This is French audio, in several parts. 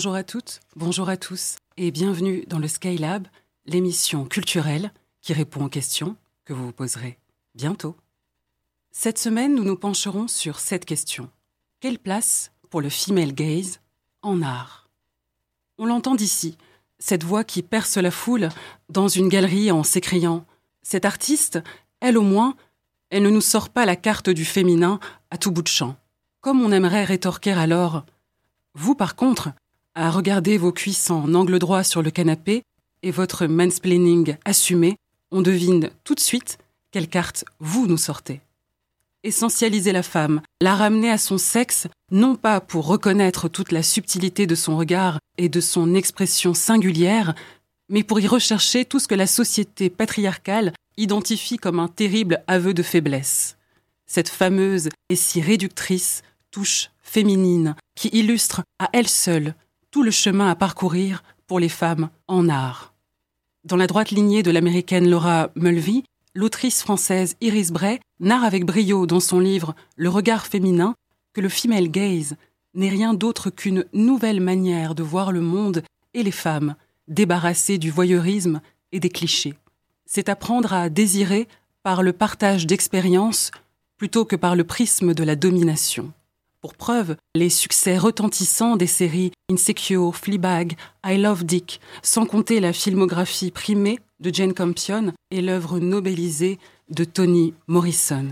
Bonjour à toutes, bonjour à tous et bienvenue dans le Skylab, l'émission culturelle qui répond aux questions que vous vous poserez bientôt. Cette semaine, nous nous pencherons sur cette question. Quelle place pour le female gaze en art? On l'entend d'ici, cette voix qui perce la foule dans une galerie en s'écriant Cette artiste, elle au moins, elle ne nous sort pas la carte du féminin à tout bout de champ. Comme on aimerait rétorquer alors Vous, par contre, à regarder vos cuisses en angle droit sur le canapé et votre mansplaining assumé, on devine tout de suite quelle carte vous nous sortez. Essentialiser la femme, la ramener à son sexe, non pas pour reconnaître toute la subtilité de son regard et de son expression singulière, mais pour y rechercher tout ce que la société patriarcale identifie comme un terrible aveu de faiblesse. Cette fameuse et si réductrice touche féminine qui illustre à elle seule tout le chemin à parcourir pour les femmes en art. Dans la droite lignée de l'américaine Laura Mulvey, l'autrice française Iris Bray narre avec brio dans son livre Le regard féminin que le female gaze n'est rien d'autre qu'une nouvelle manière de voir le monde et les femmes, débarrassées du voyeurisme et des clichés. C'est apprendre à désirer par le partage d'expériences plutôt que par le prisme de la domination. Pour preuve, les succès retentissants des séries Insecure, Fleabag, I Love Dick, sans compter la filmographie primée de Jane Campion et l'œuvre nobélisée de Toni Morrison.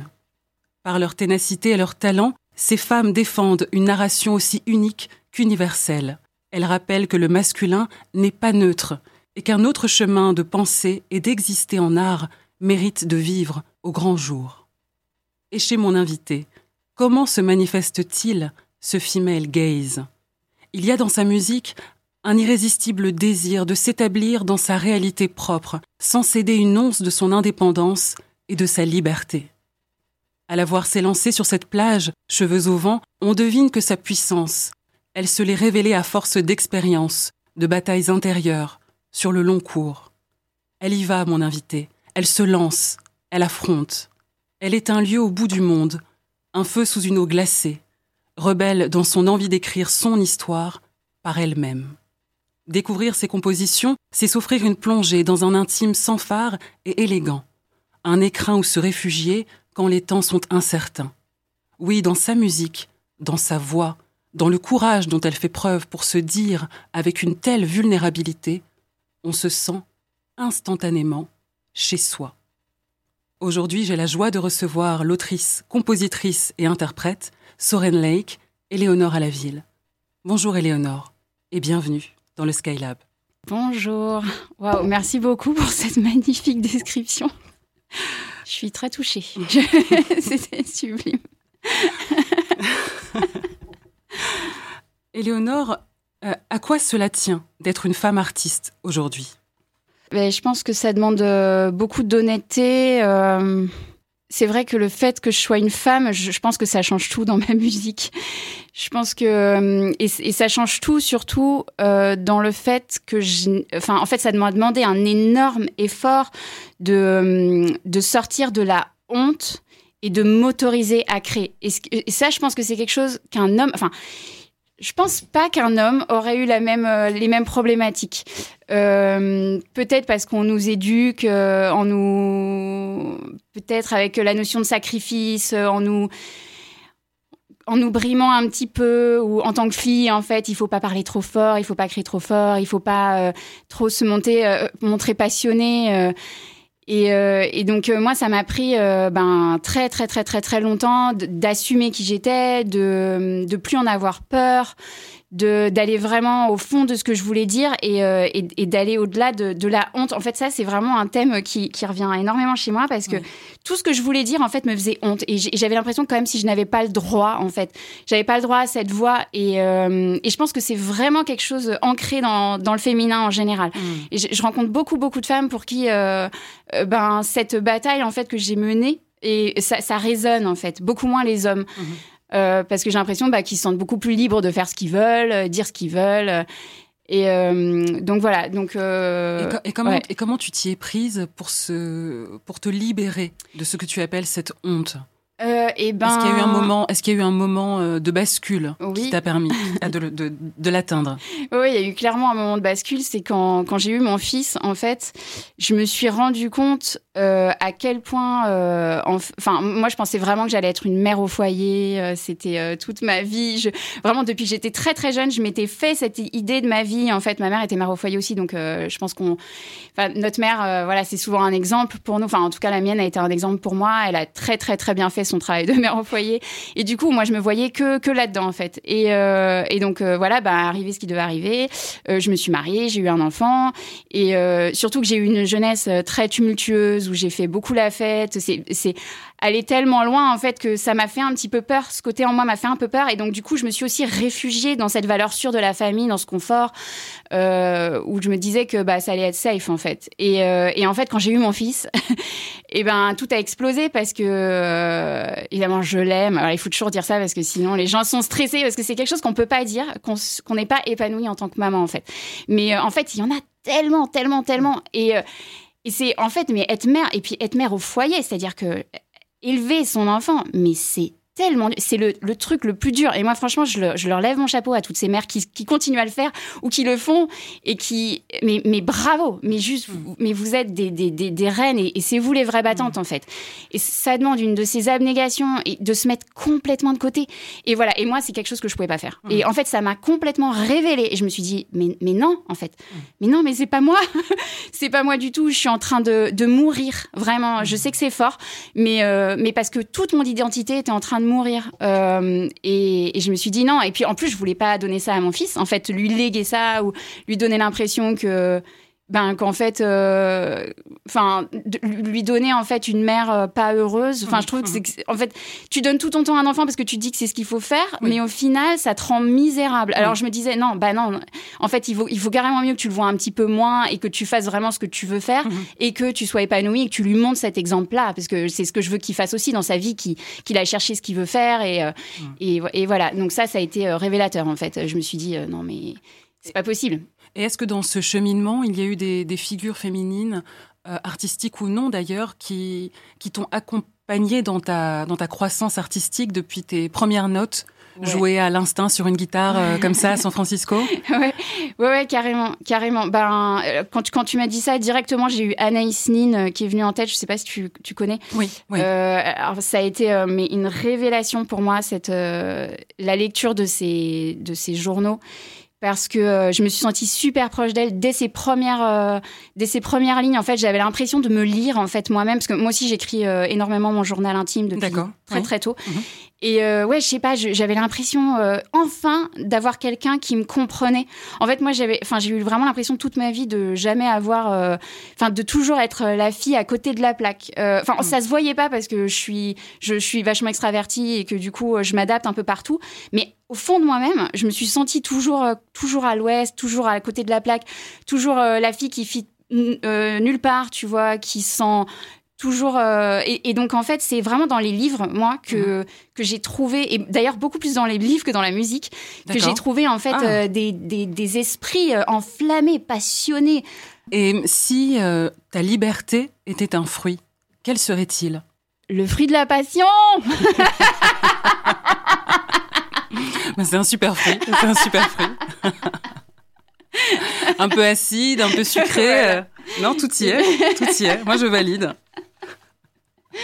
Par leur ténacité et leur talent, ces femmes défendent une narration aussi unique qu'universelle. Elles rappellent que le masculin n'est pas neutre et qu'un autre chemin de penser et d'exister en art mérite de vivre au grand jour. Et chez mon invité, Comment se manifeste-t-il ce female gaze? Il y a dans sa musique un irrésistible désir de s'établir dans sa réalité propre, sans céder une once de son indépendance et de sa liberté. À la voir s'élancer sur cette plage, cheveux au vent, on devine que sa puissance, elle se l'est révélée à force d'expérience, de batailles intérieures, sur le long cours. Elle y va, mon invité, elle se lance, elle affronte. Elle est un lieu au bout du monde, un feu sous une eau glacée, rebelle dans son envie d'écrire son histoire par elle-même. Découvrir ses compositions, c'est s'offrir une plongée dans un intime sans phare et élégant, un écrin où se réfugier quand les temps sont incertains. Oui, dans sa musique, dans sa voix, dans le courage dont elle fait preuve pour se dire avec une telle vulnérabilité, on se sent instantanément chez soi. Aujourd'hui, j'ai la joie de recevoir l'autrice, compositrice et interprète Soren Lake, Éléonore à la ville. Bonjour Éléonore et bienvenue dans le Skylab. Bonjour. Waouh, merci beaucoup pour cette magnifique description. Je suis très touchée. C'était sublime. Éléonore, euh, à quoi cela tient d'être une femme artiste aujourd'hui? Ben, je pense que ça demande euh, beaucoup d'honnêteté. Euh, c'est vrai que le fait que je sois une femme, je, pense que ça change tout dans ma musique. Je pense que euh, et, ça change tout surtout dans le fait que je, enfin en fait ça m'a demandé un énorme effort de sortir de la honte et de m'autoriser à créer. Et, et, ça, je pense que c'est quelque chose qu'un homme, enfin je pense pas qu'un homme aurait eu la même, euh, les mêmes problématiques. Euh, peut-être parce qu'on nous éduque, euh, en nous, peut-être avec la notion de sacrifice, en nous, en nous brimant un petit peu, ou en tant que fille, en fait, il faut pas parler trop fort, il faut pas crier trop fort, il faut pas trop se monter, montrer passionné. Euh, et, donc euh, moi, ça m'a pris euh, ben très très très très très longtemps d'assumer qui j'étais, de de plus en avoir peur, de d'aller vraiment au fond de ce que je voulais dire et, euh, et, d'aller au-delà de, de, la honte. En fait, ça, c'est vraiment un thème qui, qui, revient énormément chez moi parce que tout ce que je voulais dire, en fait, me faisait honte. Et j'avais l'impression quand même si je n'avais pas le droit, en fait. J'avais pas le droit à cette voix. Et, euh, et je pense que c'est vraiment quelque chose ancré dans, dans le féminin en général. Mmh. Et je, rencontre beaucoup, beaucoup de femmes pour qui euh, ben, cette bataille, en fait, que j'ai menée, et ça, ça, résonne, en fait. Beaucoup moins les hommes. Mmh. Euh, parce que j'ai l'impression bah, qu'ils se sentent beaucoup plus libres de faire ce qu'ils veulent, euh, dire ce qu'ils veulent. Et euh, donc voilà. Donc et, comment et comment tu t'y es prise pour se pour te libérer de ce que tu appelles cette honte? Euh, et ben... Est-ce qu'il y a eu un moment, est-ce qu'il y a eu un moment euh, de bascule qui t'a permis de, de, de l'atteindre? Oui, il y a eu clairement un moment de bascule. C'est quand, quand j'ai eu mon fils, en fait, je me suis rendu compte euh, à quel point, euh, enfin, moi, je pensais vraiment que j'allais être une mère au foyer. Euh, c'était toute ma vie. Vraiment, depuis que j'étais très très jeune, je m'étais fait cette idée de ma vie. En fait, ma mère était mère au foyer aussi, donc je pense qu'on, notre mère, voilà, c'est souvent un exemple pour nous. Enfin, en tout cas, la mienne a été un exemple pour moi. Elle a très très très bien fait son travail de mère au foyer. Et du coup, moi, je me voyais que, là-dedans, en fait. Et, et donc, voilà, bah, arrivé ce qui devait arriver. Je me suis mariée, j'ai eu un enfant. Et surtout que j'ai eu une jeunesse très tumultueuse où j'ai fait beaucoup la fête. C'est, aller tellement loin, en fait, que ça m'a fait un petit peu peur. Ce côté en moi m'a fait un peu peur. Et donc, du coup, je me suis aussi réfugiée dans cette valeur sûre de la famille, dans ce confort, où je me disais que bah, ça allait être safe, en fait. Et, et en fait, quand j'ai eu mon fils, et eh ben, tout a explosé parce que, évidemment, je l'aime. Alors, il faut toujours dire ça parce que sinon, les gens sont stressés parce que c'est quelque chose qu'on peut pas dire, qu'on n'est pas épanoui en tant que maman, en fait. Mais euh, en fait, il y en a tellement, tellement, tellement. Et, euh, et c'est en fait, mais être mère, et puis être mère au foyer, c'est-à-dire que élever son enfant, mais c'est tellement c'est le, le, truc le plus dur. Et moi franchement je, je, leur lève mon chapeau à toutes ces mères qui, qui, continuent à le faire ou qui le font et qui mais, mais bravo. Mais juste mm. mais vous êtes des, des, des, des reines et, c'est vous les vraies battantes mm. en fait. Et ça demande une de ces abnégations et de se mettre complètement de côté. Et voilà. Et moi c'est quelque chose que je pouvais pas faire. Mm. et en fait ça m'a complètement révélé. Et je me suis dit mais, mais non en fait. Mais non mais c'est pas moi. C'est pas moi du tout. Je suis en train de, de mourir vraiment. Je sais que c'est fort. Mais euh, mais parce que toute mon identité était en train de mourir. Euh, et, je me suis dit non. Et puis en plus, je voulais pas donner ça à mon fils. En fait, lui léguer ça ou lui donner l'impression que ben qu'en fait euh, enfin lui donner en fait une mère euh, pas heureuse. Enfin je trouve que c'est en fait tu donnes tout ton temps à un enfant parce que tu dis que c'est ce qu'il faut faire mais au final ça te rend misérable. Alors je me disais non bah non en fait il vaut il faut carrément mieux que tu le vois un petit peu moins et que tu fasses vraiment ce que tu veux faire mhm. et que tu sois épanoui et que tu lui montres cet exemple là parce que c'est ce que je veux qu'il fasse aussi dans sa vie qu'il aille chercher ce qu'il veut faire et, euh, et, et voilà. Donc ça ça a été révélateur en fait. Je me suis dit non mais c'est pas possible et est-ce que dans ce cheminement, il y a eu des, figures féminines, euh, artistiques ou non d'ailleurs, qui, qui t'ont accompagné dans ta, dans ta croissance artistique depuis tes premières notes jouer à l'instinct sur une guitare euh, comme ça à San Francisco? Ouais. ouais, carrément, carrément. Ben, euh, quand tu, quand tu m'as dit ça directement, j'ai eu Anaïs Nin qui est venue en tête. Je sais pas si tu, tu connais. Oui. oui. alors ça a été mais une révélation pour moi cette la lecture de ces de ces journaux parce que euh, je me suis sentie super proche d'elle dès ses premières euh, dès ses premières lignes. En fait j'avais l'impression de me lire en fait moi-même. Parce que moi aussi j'écris euh, énormément mon journal intime depuis très très tôt. Mhm. Et ouais je sais pas j'avais l'impression enfin d'avoir quelqu'un qui me comprenait. En fait moi j'avais enfin j'ai eu vraiment l'impression toute ma vie de jamais avoir enfin de toujours être la fille à côté de la plaque. Enfin mhm. ça se voyait pas parce que je suis je, je suis vachement extravertie et que du coup je m'adapte un peu partout. Mais au fond de moi-même, je me suis sentie toujours, euh, toujours à l'ouest, toujours à côté de la plaque, toujours euh, la fille qui fit euh, nulle part, tu vois, qui sent toujours. Et, donc en fait, c'est vraiment dans les livres, moi, que mhm. que j'ai trouvé, et d'ailleurs beaucoup plus dans les livres que dans la musique, que j'ai trouvé en fait ah. des, des, des, esprits enflammés, passionnés. Et si ta liberté était un fruit, quel serait-il? Le fruit de la passion. c'est un super fruit. C'est un super fruit. un peu acide, un peu sucré. Euh, non, tout y est. Tout y est. Moi, je valide.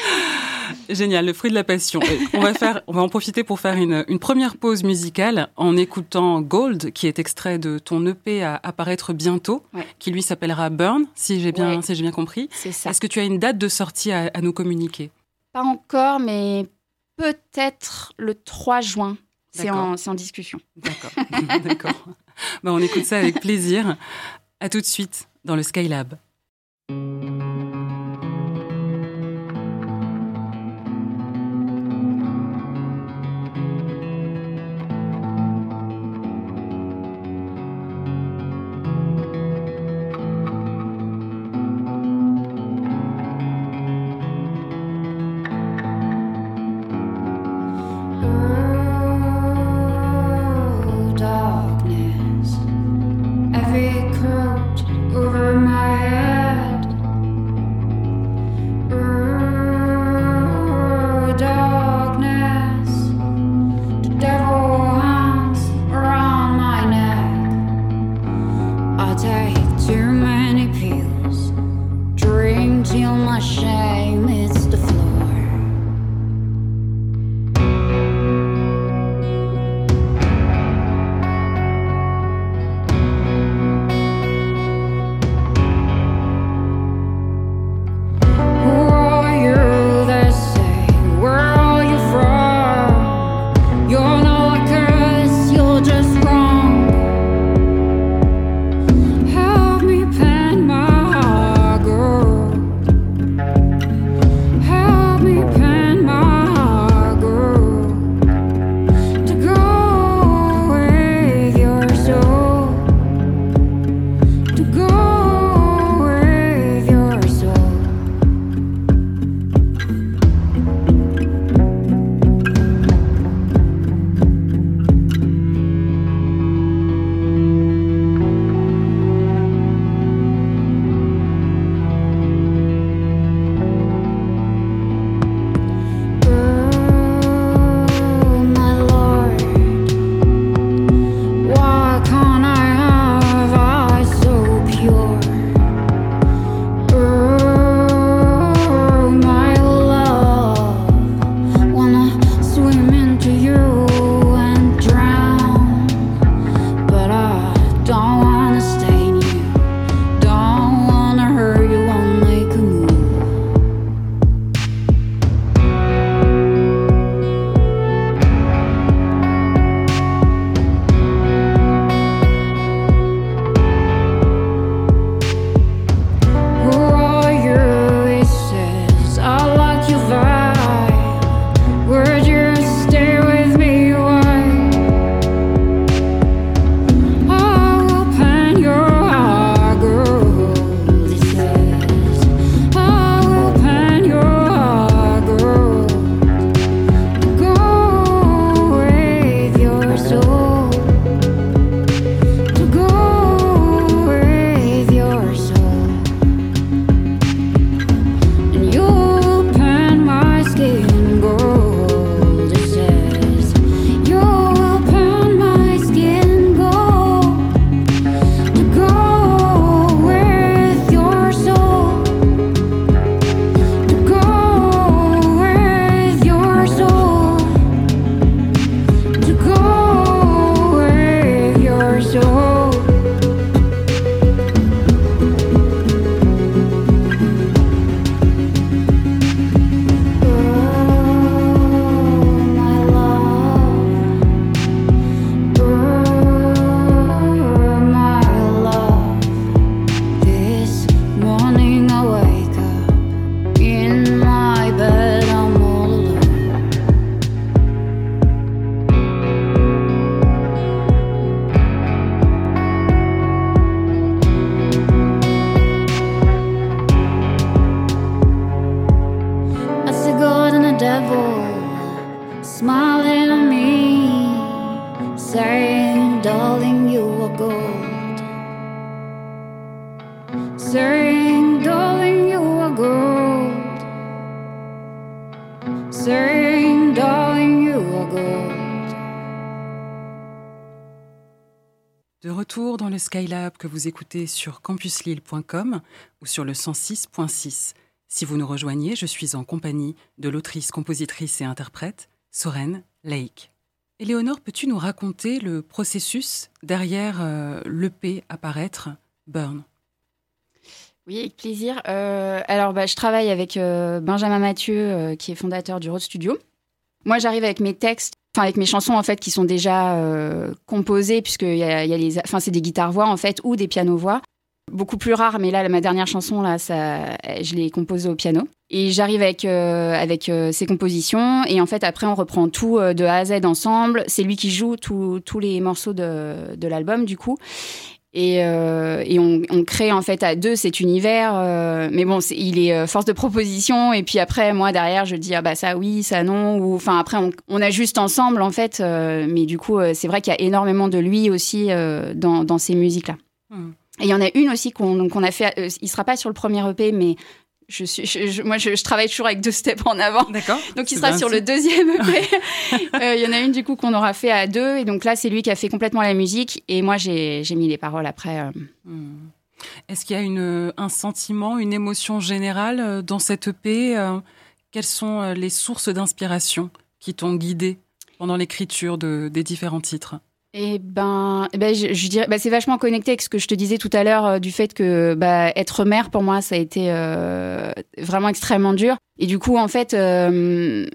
Génial, le fruit de la passion. on va faire, on va en profiter pour faire une, première pause musicale en écoutant Gold, qui est extrait de ton EP à apparaître bientôt, qui lui s'appellera Burn, si j'ai bien, si j'ai bien compris. C'est ça. Est-ce que tu as une date de sortie à, à nous communiquer? Pas encore, mais peut-être le 3 juin. C'est en, en, discussion. D'accord. D'accord. Bah, on écoute ça avec plaisir. À tout de suite dans le Skylab. Que vous écoutez sur campuslille.com ou sur le 106.6. Si vous nous rejoignez, je suis en compagnie de l'autrice, compositrice et interprète Soren Lake. Éléonore, peux-tu nous raconter le processus derrière euh, l'EP apparaître Burn? Oui, avec plaisir. Euh, alors, bah, je travaille avec euh, Benjamin Mathieu, qui est fondateur du Road Studio. Moi, j'arrive avec mes textes enfin avec mes chansons en fait qui sont déjà euh, composées puisque y y a les enfin c'est des guitares voix en fait ou des pianos voix beaucoup plus rare mais là ma dernière chanson là ça je l'ai composée au piano. Et j'arrive avec euh, avec euh, ces compositions. Et en fait après on reprend tout de A à Z ensemble. C'est lui qui joue tous les morceaux de, de l'album du coup et, euh, et on, on, crée en fait à deux cet univers. Euh, mais bon, il est euh, force de proposition. Et puis après, moi derrière, je dis ah bah ça oui, ça non. Ou enfin après, on, on ajuste ensemble en fait. Euh, mais du coup, c'est vrai qu'il y a énormément de lui aussi dans, dans ces musiques là. Hmm. Et il y en a une aussi qu'on qu'on a fait. il sera pas sur le premier EP, mais Je suis, moi, je, travaille toujours avec deux steps en avant. D'accord. Donc, il sera sur le deuxième EP. Euh, il y en a une, du coup, qu'on aura fait à deux. Et donc là, c'est lui qui a fait complètement la musique. Et moi, j'ai mis les paroles après. Euh. Hmm. Est-ce qu'il y a une, un sentiment, une émotion générale euh, dans cette EP Quelles sont les sources d'inspiration qui t'ont guidé pendant l'écriture de, des différents titres? Eh ben, eh ben, je, dirais, bah, c'est vachement connecté avec ce que je te disais tout à l'heure euh, du fait que bah, être mère pour moi, ça a été euh, vraiment extrêmement dur. Et du coup, en fait, euh,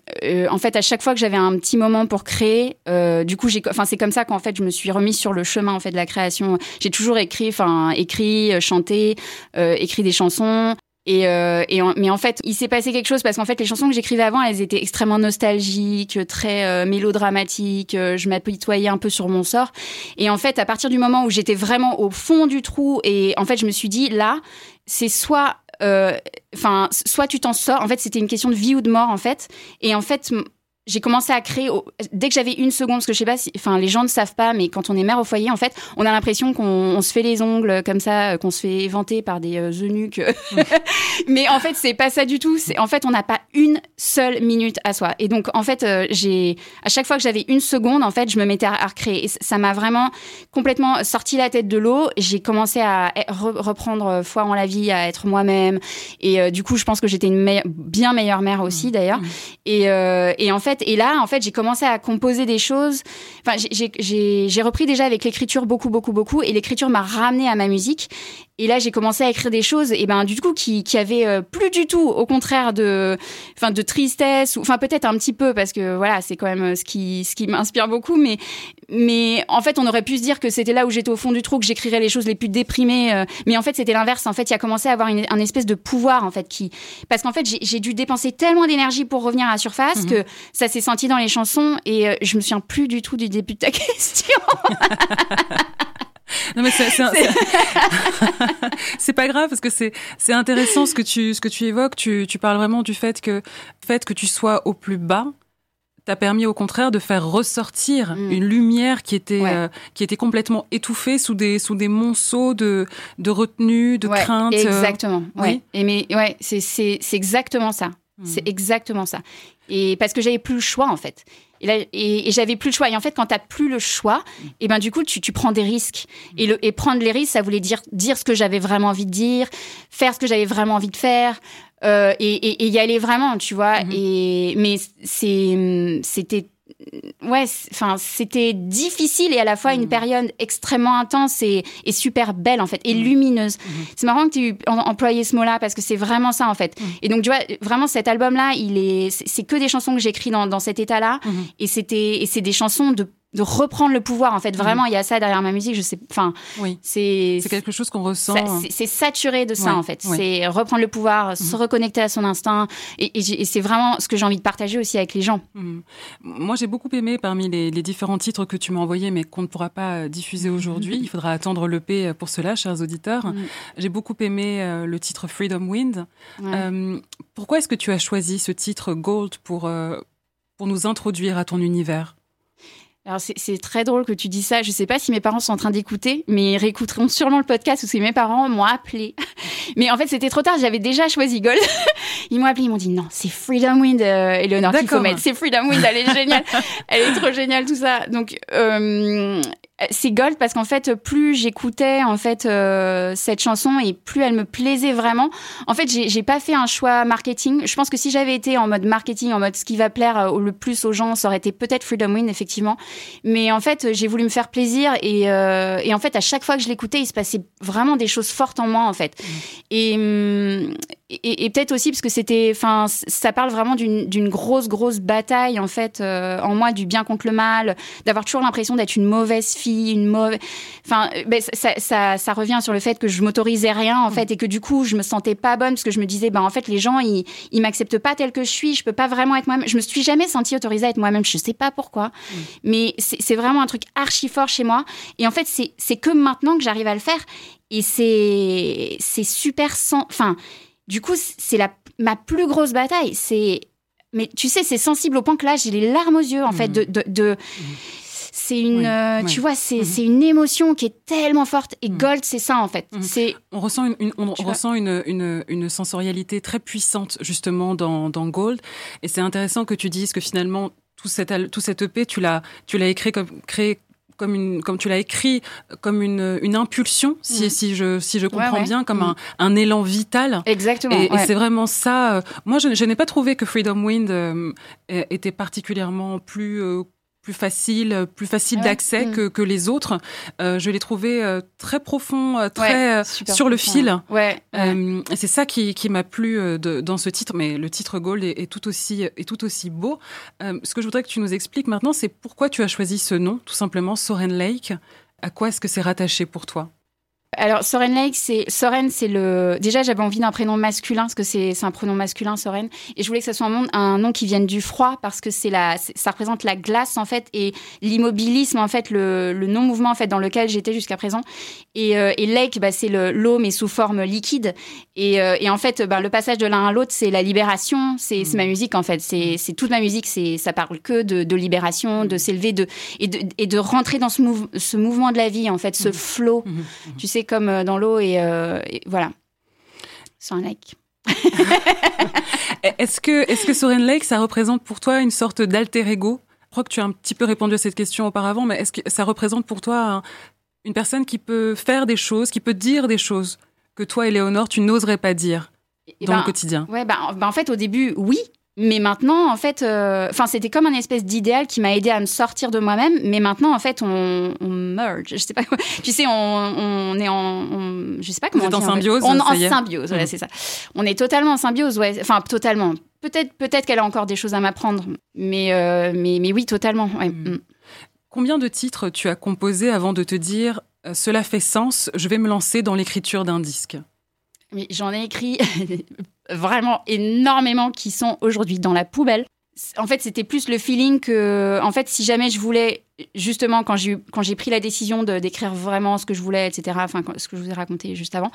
en fait, à chaque fois que j'avais un petit moment pour créer, du coup, j'ai, enfin, c'est comme ça qu'en fait, je me suis remise sur le chemin en fait de la création. J'ai toujours écrit, enfin, écrit, chanté, écrit des chansons. Et, euh, et mais en fait, il s'est passé quelque chose parce qu'en fait, les chansons que j'écrivais avant, elles étaient extrêmement nostalgiques, très euh, mélodramatiques. Euh, je m'apitoyais un peu sur mon sort. Et en fait, à partir du moment où j'étais vraiment au fond du trou, et en fait, je me suis dit là, c'est soit enfin soit tu t'en sors en fait c'était une question de vie ou de mort en fait et en fait j'ai commencé à créer dès que j'avais une seconde parce que je sais pas si enfin les gens ne savent pas mais quand on est mère au foyer en fait on a l'impression qu'on se fait les ongles comme ça qu'on se fait vanter par des euh, eunuques. Mais en fait c'est pas ça du tout. C'est en fait on n'a pas une seule minute à soi. Et donc en fait euh, j'ai à chaque fois que j'avais une seconde en fait je me mettais à, recréer. Et ça m'a vraiment complètement sorti la tête de l'eau. J'ai commencé à reprendre foi en la vie à être moi-même. Et euh, du coup je pense que j'étais une bien meilleure mère aussi mmh. d'ailleurs. Mmh. et, et en fait et là, en fait, j'ai commencé à composer des choses. Enfin, j'ai repris déjà avec l'écriture beaucoup, beaucoup, beaucoup. Et l'écriture m'a ramené à ma musique. Et là, j'ai commencé à écrire des choses, et ben du coup, qui, qui avaient euh, plus du tout, au contraire de, enfin, de tristesse, ou enfin peut-être un petit peu parce que voilà, c'est quand même euh, ce qui, ce qui m'inspire beaucoup. Mais, mais en fait, on aurait pu se dire que c'était là où j'étais au fond du trou que j'écrirais les choses les plus déprimées. Euh, mais en fait, c'était l'inverse. En fait, il a commencé à avoir une, un espèce de pouvoir en fait qui, parce qu'en fait, j'ai dû dépenser tellement d'énergie pour revenir à la surface mhm. que ça s'est senti dans les chansons, et je me souviens plus du tout du début de ta question. Non mais c'est pas grave parce que c'est c'est intéressant ce que tu ce que tu évoques. Tu, tu parles vraiment du fait que fait que tu sois au plus bas t'a permis au contraire de faire ressortir mm. une lumière qui était euh, qui était complètement étouffée sous des sous des monceaux de de retenue, de crainte. Euh. Exactement. Oui. Et mais ouais, c'est c'est c'est exactement ça. Mm. C'est exactement ça. Et parce que j'avais plus le choix en fait. Et, j'avais plus le choix. Et en fait, quand tu n'as plus le choix, et ben du coup, tu, tu prends des risques. Et, le, et prendre les risques, ça voulait dire dire ce que j'avais vraiment envie de dire, faire ce que j'avais vraiment envie de faire, euh, et, y aller vraiment, tu vois. Mm-hmm. Et mais c'était ouais, enfin, c'était difficile et à la fois une mm. période extrêmement intense et, super belle en fait et mm. lumineuse. Mm-hmm. C'est marrant que tu employé ce mot-là parce que c'est vraiment ça en fait. Mm. Et donc tu vois, vraiment cet album-là, il est, c'est que des chansons que j'écris dans, dans cet état-là et c'était, et c'est des chansons de de reprendre le pouvoir en fait. Vraiment il y a ça derrière ma musique je sais enfin oui. c'est c'est quelque chose qu'on ressent. C'est saturé de ça en fait. c'est reprendre le pouvoir se mhm. reconnecter à son instinct et, et, c'est vraiment ce que j'ai envie de partager aussi avec les gens. Mhm. moi j'ai beaucoup aimé parmi les, les, différents titres que tu m'as envoyés mais qu'on ne pourra pas euh, diffuser aujourd'hui il faudra attendre le P euh, pour cela chers auditeurs. Mhm. j'ai beaucoup aimé euh, le titre Freedom Wind. Pourquoi est-ce que tu as choisi ce titre Gold pour pour nous introduire à ton univers? Alors c'est très drôle que tu dis ça. Je sais pas si mes parents sont en train d'écouter, mais ils réécouteront sûrement le podcast où c'est mes parents m'ont appelé. Mais en fait c'était trop tard. J'avais déjà choisi Gold. Ils m'ont appelé, ils m'ont dit non, c'est Freedom Wind, euh, Eleonore qu'il faut mettre. C'est Freedom Wind, elle est géniale, elle est trop géniale tout ça. Donc euh, c'est gold parce qu'en fait plus j'écoutais en fait euh, cette chanson et plus elle me plaisait vraiment. En fait j'ai pas fait un choix marketing. Je pense que si j'avais été en mode marketing en mode ce qui va plaire euh, le plus aux gens ça aurait été peut-être Freedom Win effectivement. Mais en fait j'ai voulu me faire plaisir et, euh, et en fait à chaque fois que je l'écoutais il se passait vraiment des choses fortes en moi en fait. Mmh. et, hum, et, et peut-être aussi parce que c'était, enfin, ça parle vraiment d'une grosse, grosse bataille en fait euh, en moi du bien contre le mal, d'avoir toujours l'impression d'être une mauvaise fille, une mauvaise, enfin, ben, ça, ça, ça, revient sur le fait que je m'autorisais rien en mm. fait et que du coup je me sentais pas bonne parce que je me disais, ben en fait les gens ils, ils m'acceptent pas tel que je suis, je peux pas vraiment être moi-même. Je me suis jamais sentie autorisée à être moi-même, je sais pas pourquoi, mm. mais c'est vraiment un truc archi fort chez moi et en fait c'est que maintenant que j'arrive à le faire et c'est super sans, enfin du coup, c'est ma plus grosse bataille. C'est mais tu sais, c'est sensible au point que là, j'ai les larmes aux yeux en fait de, de, c'est une, euh, tu vois, c'est c'est une émotion qui est tellement forte. Et Gold, c'est ça en fait. C'est on ressent une, on ressent une, une, une sensorialité très puissante justement dans dans Gold. Et c'est intéressant que tu dises que finalement tout cet tout cet EP, tu l'as tu l'as écrit comme créé comme une, comme tu l'as écrit, comme une, une impulsion, si, mm. si je, si je comprends bien, comme mm. un, un, élan vital. Exactement. Et, c'est vraiment ça. Euh, moi, je, je n'ai pas trouvé que Freedom Wind euh, était particulièrement plus euh, plus facile, plus facile d'accès mm. que, que, les autres. Euh, je l'ai trouvé euh, très profond, euh, très sur le fil. Ouais. c'est ça qui, qui m'a plu de, dans ce titre, mais le titre Gold est, est tout aussi est tout aussi beau. ce que je voudrais que tu nous expliques maintenant, c'est pourquoi tu as choisi ce nom, tout simplement Soren Lake. À quoi est-ce que c'est rattaché pour toi? Alors Soren Lake, c'est Soren, c'est le. Déjà, j'avais envie d'un prénom masculin parce que c'est un prénom masculin, Soren, et je voulais que ce soit un, un nom qui vienne du froid parce que c'est la, ça représente la glace en fait et l'immobilisme en fait, le, le non mouvement en fait dans lequel j'étais jusqu'à présent. Et, euh, et Lake, bah, c'est l'eau mais sous forme liquide. Et, euh, et en fait, bah, le passage de l'un à l'autre, c'est la libération. C'est ma mmh. musique en fait. C'est toute ma musique. C'est ça parle que de, de libération, de s'élever, de et, de et de rentrer dans ce, ce mouvement de la vie en fait, ce mmh. flow. Mmh. Tu sais comme euh, dans l'eau et, euh, voilà. Soren Lake. est-ce que, est-ce que Soren Lake, ça représente pour toi une sorte d'alter ego? Je crois que tu as un petit peu répondu à cette question auparavant, mais est-ce que ça représente pour toi une personne qui peut faire des choses, qui peut dire des choses? Que toi, Éléonore, tu n'oserais pas dire dans le ben, quotidien Ouais, ben, ben, en fait, au début, oui, mais maintenant, en fait, euh, enfin, c'était comme un espèce d'idéal qui m'a aidé à me sortir de moi-même. Mais maintenant, en fait, on, on merge. Je sais pas quoi. Tu sais, on, on est en, on, je sais pas comment. Vous êtes en symbiose. On en symbiose. Voilà, mmh. c'est ça. On est totalement en symbiose. Ouais. Enfin, totalement. Peut-être, peut-être qu'elle a encore des choses à m'apprendre. Mais, euh, mais, mais oui, totalement. Ouais. Mmh. Combien de titres tu as composé avant de te dire euh, cela fait sens, je vais me lancer dans l'écriture d'un disque mais j'en ai écrit vraiment énormément qui sont aujourd'hui dans la poubelle. En fait, c'était plus le feeling que, en fait, si jamais je voulais justement, quand j'ai quand j'ai pris la décision de d'écrire vraiment ce que je voulais, etc. Enfin, ce que je vous ai raconté juste avant.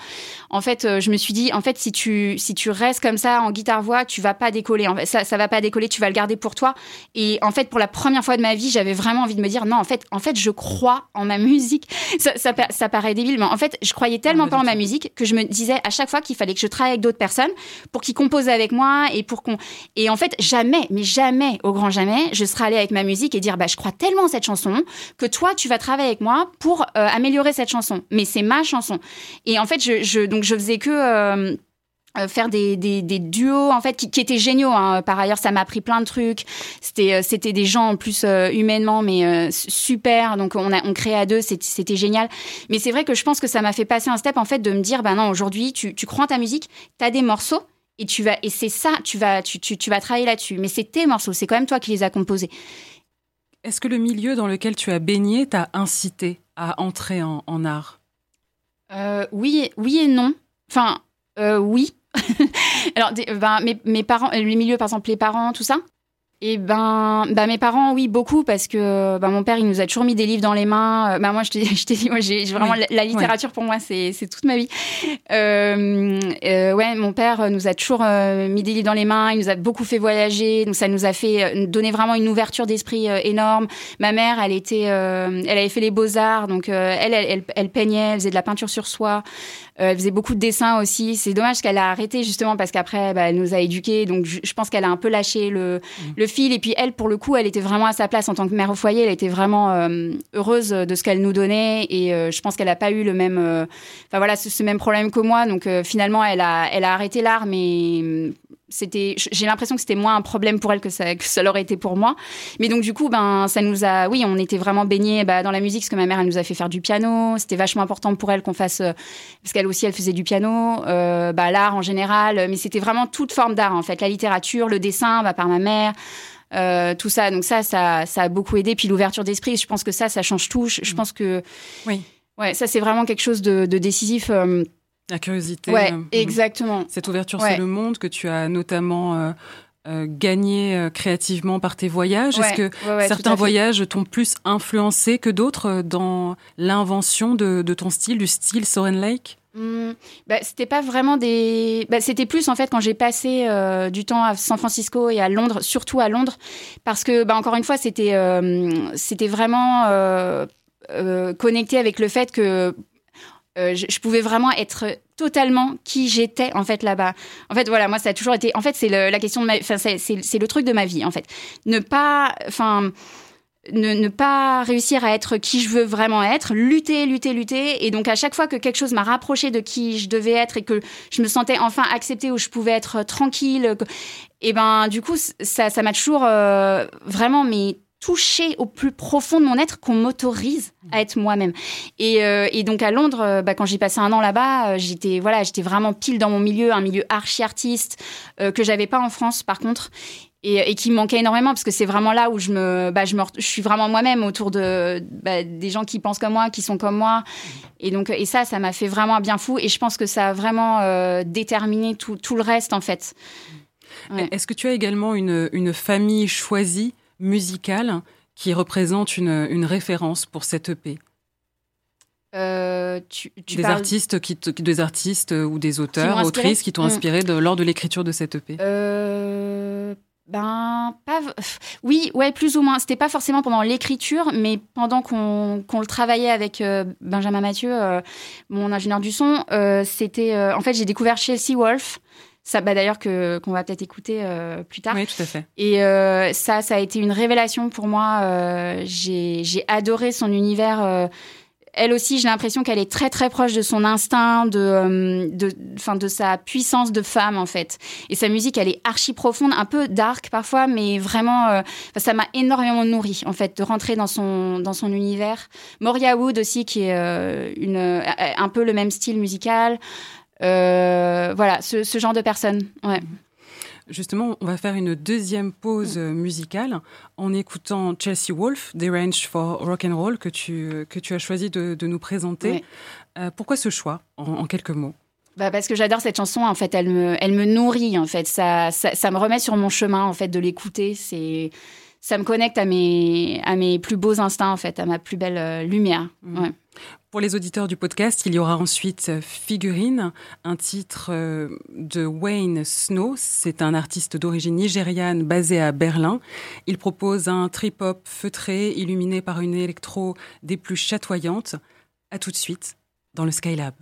En fait, euh, je me suis dit, en fait, si tu si tu restes comme ça en guitare voix, tu vas pas décoller. En fait, ça ça va pas décoller. Tu vas le garder pour toi. Et en fait, pour la première fois de ma vie, j'avais vraiment envie de me dire, non, en fait, en fait, je crois en ma musique. Ça ça, ça paraît débile, mais en fait, je croyais tellement pas en ma musique que je me disais à chaque fois qu'il fallait que je travaille avec d'autres personnes pour qu'ils composent avec moi et pour qu'on. Et en fait, jamais, mais jamais, au grand jamais, je serais allée avec ma musique et dire, bah, je crois tellement en cette chanson que toi, tu vas travailler avec moi pour euh, améliorer cette chanson. Mais c'est ma chanson. Et en fait, je, donc je faisais que euh, euh, faire des, des, duos en fait qui, étaient géniaux hein. par ailleurs ça m'a appris plein de trucs c'était c'était des gens en plus humainement mais super donc on a on à deux c'était génial mais c'est vrai que je pense que ça m'a fait passer un step en fait de me dire ben non aujourd'hui tu, tu crois en ta musique tu as des morceaux et tu vas et c'est ça tu vas tu, tu, tu vas travailler là-dessus mais c'est tes morceaux c'est quand même toi qui les as composés est-ce que le milieu dans lequel tu as baigné t'a incité à entrer en, art? Euh, Oui, oui et non. Enfin, euh, oui. Alors, ben, mes, parents, le milieu, par exemple, les parents, tout ça, et ben, bah mes parents, oui, beaucoup, parce que bah, mon père, il nous a toujours mis des livres dans les mains. Bah, moi, je t'ai dit, moi, j'ai vraiment la, littérature pour moi, c'est toute ma vie. Euh, euh, ouais, mon père nous a toujours euh, mis des livres dans les mains. Il nous a beaucoup fait voyager, donc ça nous a fait donner vraiment une ouverture d'esprit énorme. Ma mère, elle était, elle avait fait les beaux arts, donc elle, elle, elle, elle, peignait, elle faisait de la peinture sur soie. Euh, elle faisait beaucoup de dessins aussi. C'est dommage qu'elle a arrêté justement parce qu'après, bah, elle nous a éduqués. Donc, je, pense qu'elle a un peu lâché le, mmh. le, fil. Et puis, elle, pour le coup, elle était vraiment à sa place en tant que mère au foyer. Elle était vraiment euh, heureuse de ce qu'elle nous donnait. Et euh, je pense qu'elle n'a pas eu le même, enfin voilà, ce, ce, même problème que moi. Donc, finalement, elle a, elle a arrêté l'art, mais c'était j'ai l'impression que c'était moins un problème pour elle que ça que ça l'aurait été pour moi. Mais donc du coup ben ça nous a oui on était vraiment baignés bah, dans la musique parce que ma mère elle nous a fait faire du piano. C'était vachement important pour elle qu'on fasse euh, parce qu'elle aussi elle faisait du piano euh, bah, l'art en général. Mais c'était vraiment toute forme d'art en fait. La littérature le dessin bah, par ma mère euh, tout ça. Donc ça, ça ça a beaucoup aidé. Puis l'ouverture d'esprit je pense que ça ça change tout. Je, mm. pense que oui. ouais ça c'est vraiment quelque chose de, de décisif la curiosité. Ouais, euh, exactement. Cette ouverture sur le monde que tu as notamment euh, gagné créativement par tes voyages Est-ce que certains voyages t'ont plus influencé que d'autres dans l'invention de, de, ton style, du style Soren Lake? Mmh, bah, c'était pas vraiment des. Bah, c'était plus en fait quand j'ai passé euh, du temps à San Francisco et à Londres, surtout à Londres, parce que bah, encore une fois c'était euh, c'était vraiment euh, connecté avec le fait que je, pouvais vraiment être totalement qui j'étais en fait là-bas. En fait voilà moi ça a toujours été. En fait c'est la question de ma. Enfin c'est le truc de ma vie en fait. Ne pas. Enfin ne, pas réussir à être qui je veux vraiment être, lutter, lutter, lutter. Et donc à chaque fois que quelque chose m'a rapproché de qui je devais être et que je me sentais enfin acceptée, où je pouvais être tranquille, et ben du coup ça, ça m'a toujours euh, vraiment mais touché au plus profond de mon être qu'on m'autorise à être moi-même. Et, euh, et, donc à Londres, euh, bah, quand j'ai passé un an là-bas, j'étais voilà, j'étais vraiment pile dans mon milieu, un milieu archi artiste que j'avais pas en France par contre et, qui me manquait énormément parce que c'est vraiment là où je me, bah, je me, je suis vraiment moi-même autour de bah, des gens qui pensent comme moi, qui sont comme moi, et donc et ça, ça m'a fait vraiment un bien fou et je pense que ça a vraiment euh, déterminé tout, tout, le reste en fait. Est-ce que tu as également une, une famille choisie? Musicale qui représente une, une référence pour cette EP euh, tu, tu des artistes qui des artistes ou des auteurs autrices qui t'ont mm. inspiré de, lors de l'écriture de cette EP euh, ben, pas. Oui, ouais, plus ou moins. C'était pas forcément pendant l'écriture, mais pendant qu'on le travaillait avec euh, Benjamin Mathieu, euh, mon ingénieur du son, euh, c'était. en fait, j'ai découvert Chelsea Wolf. Ça, bah, d'ailleurs, que qu'on va peut-être écouter plus tard. Oui, tout à fait. Et ça, ça a été une révélation pour moi. j'ai adoré son univers elle aussi, j'ai l'impression qu'elle est très très proche de son instinct, de, euh, de, fin, de sa puissance de femme en fait. Et sa musique, elle est archi profonde, un peu dark parfois, mais vraiment, euh, ça m'a énormément nourri en fait de rentrer dans son dans son univers. Moria Wood aussi, qui est euh, une un peu le même style musical. Voilà, ce, ce, genre de personne. Ouais. Justement, on va faire une deuxième pause mm. musicale en écoutant Chelsea Wolf, des Range for Rock and Roll, que tu, que tu as choisi de, nous présenter. Euh, pourquoi ce choix, en, quelques mots? Bah parce que j'adore cette chanson en fait elle me elle me nourrit en fait ça, ça, me remet sur mon chemin en fait de l'écouter c'est ça me connecte à mes à mes plus beaux instincts en fait à ma plus belle euh, lumière mm. Pour les auditeurs du podcast, il y aura ensuite Figurine, un titre euh, de Wayne Snow. C'est un artiste d'origine nigériane basé à Berlin. Il propose un trip-hop feutré, illuminé par une électro des plus chatoyantes. À tout de suite dans le Skylab.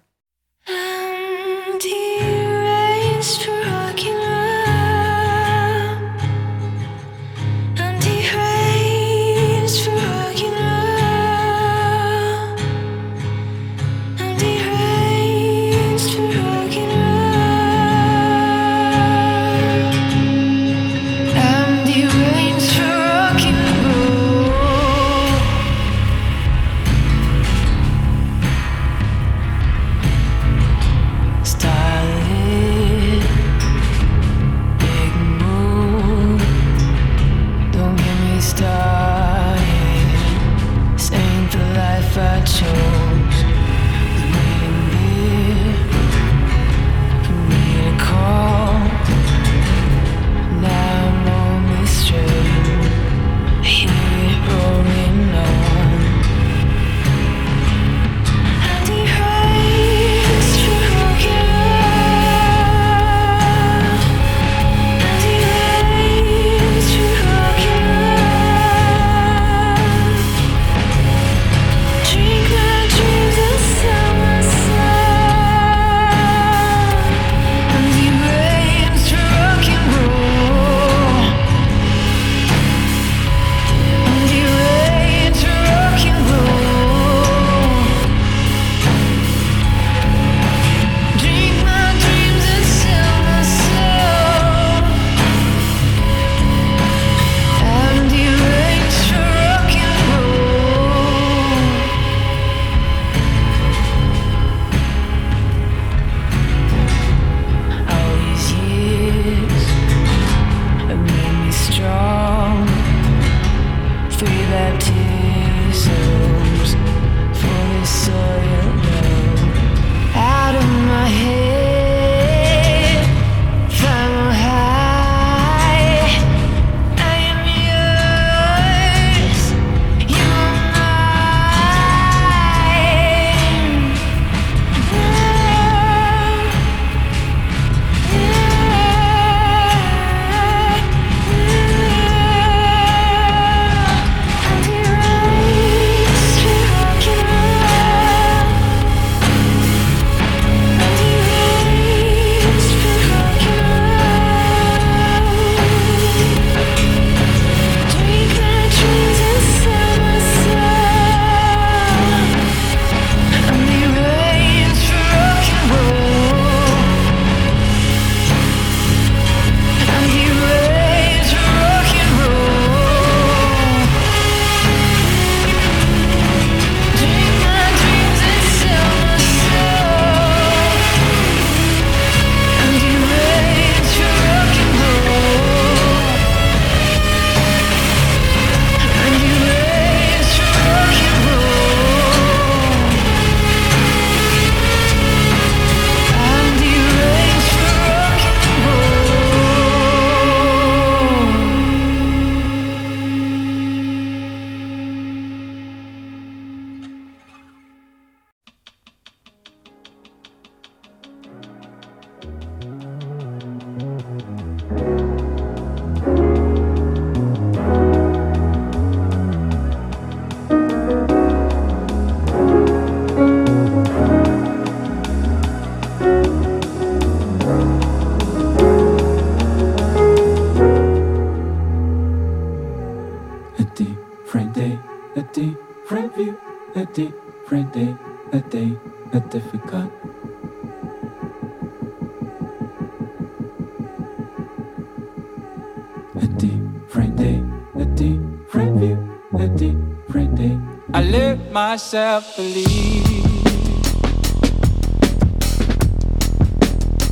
Myself believe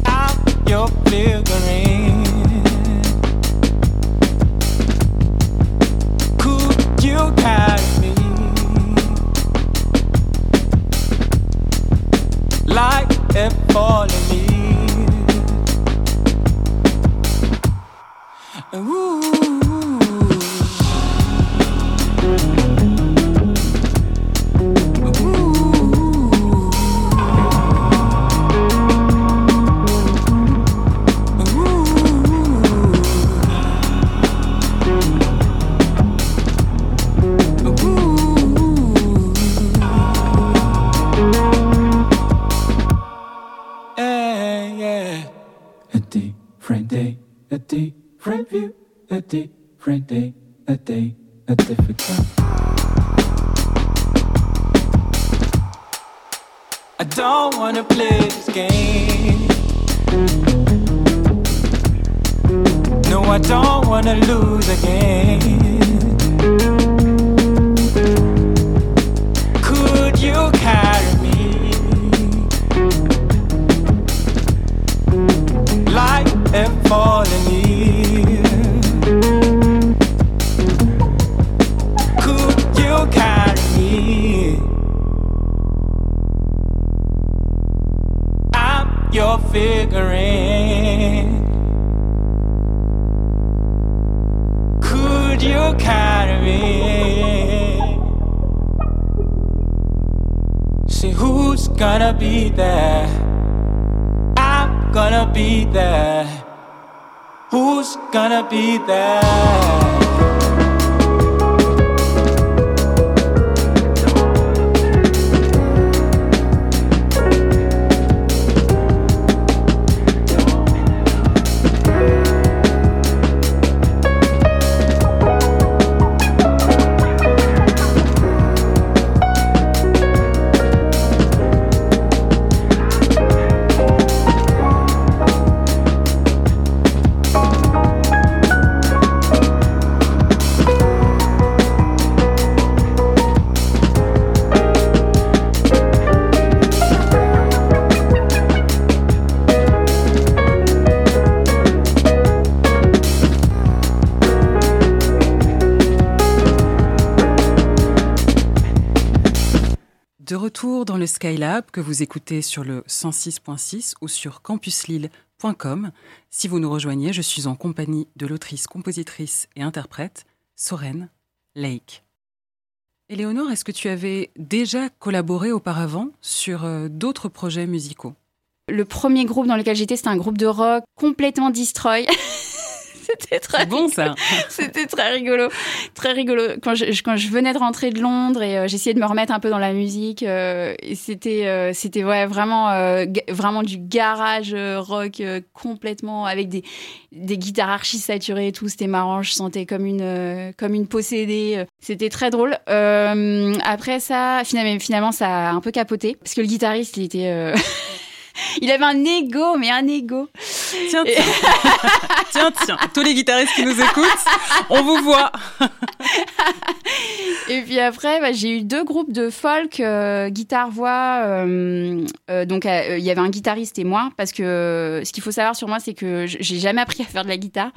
I'm your figurine. Could you carry me like a falling leaf? be that. Que vous écoutez sur le 106.6 ou sur campuslille.com. Si vous nous rejoignez, je suis en compagnie de l'autrice, compositrice et interprète Soren Lake. Éléonore, est-ce que tu avais déjà collaboré auparavant sur euh, d'autres projets musicaux? Le premier groupe dans lequel j'étais, c'était un groupe de rock complètement destroy. c'était très bon ça C'était très rigolo, très rigolo. Quand je, quand je venais de rentrer de Londres et euh, j'essayais de me remettre un peu dans la musique, euh, et c'était euh, c'était ouais vraiment euh, vraiment du garage euh, rock euh, complètement avec des des guitares archi saturées et tout. C'était marrant. Je sentais comme une euh, comme une possédée. C'était très drôle. Euh, après ça, finalement finalement ça a un peu capoté parce que le guitariste il était euh, il avait un ego mais un ego. Tiens, tiens. tiens, tiens. Tous les guitaristes qui nous écoutent, on vous voit. Et puis après, bah, j'ai eu deux groupes de folk, euh, guitare-voix. euh, euh, donc, il y avait un guitariste et moi, parce que ce qu'il faut savoir sur moi, c'est que j'ai jamais appris à faire de la guitare.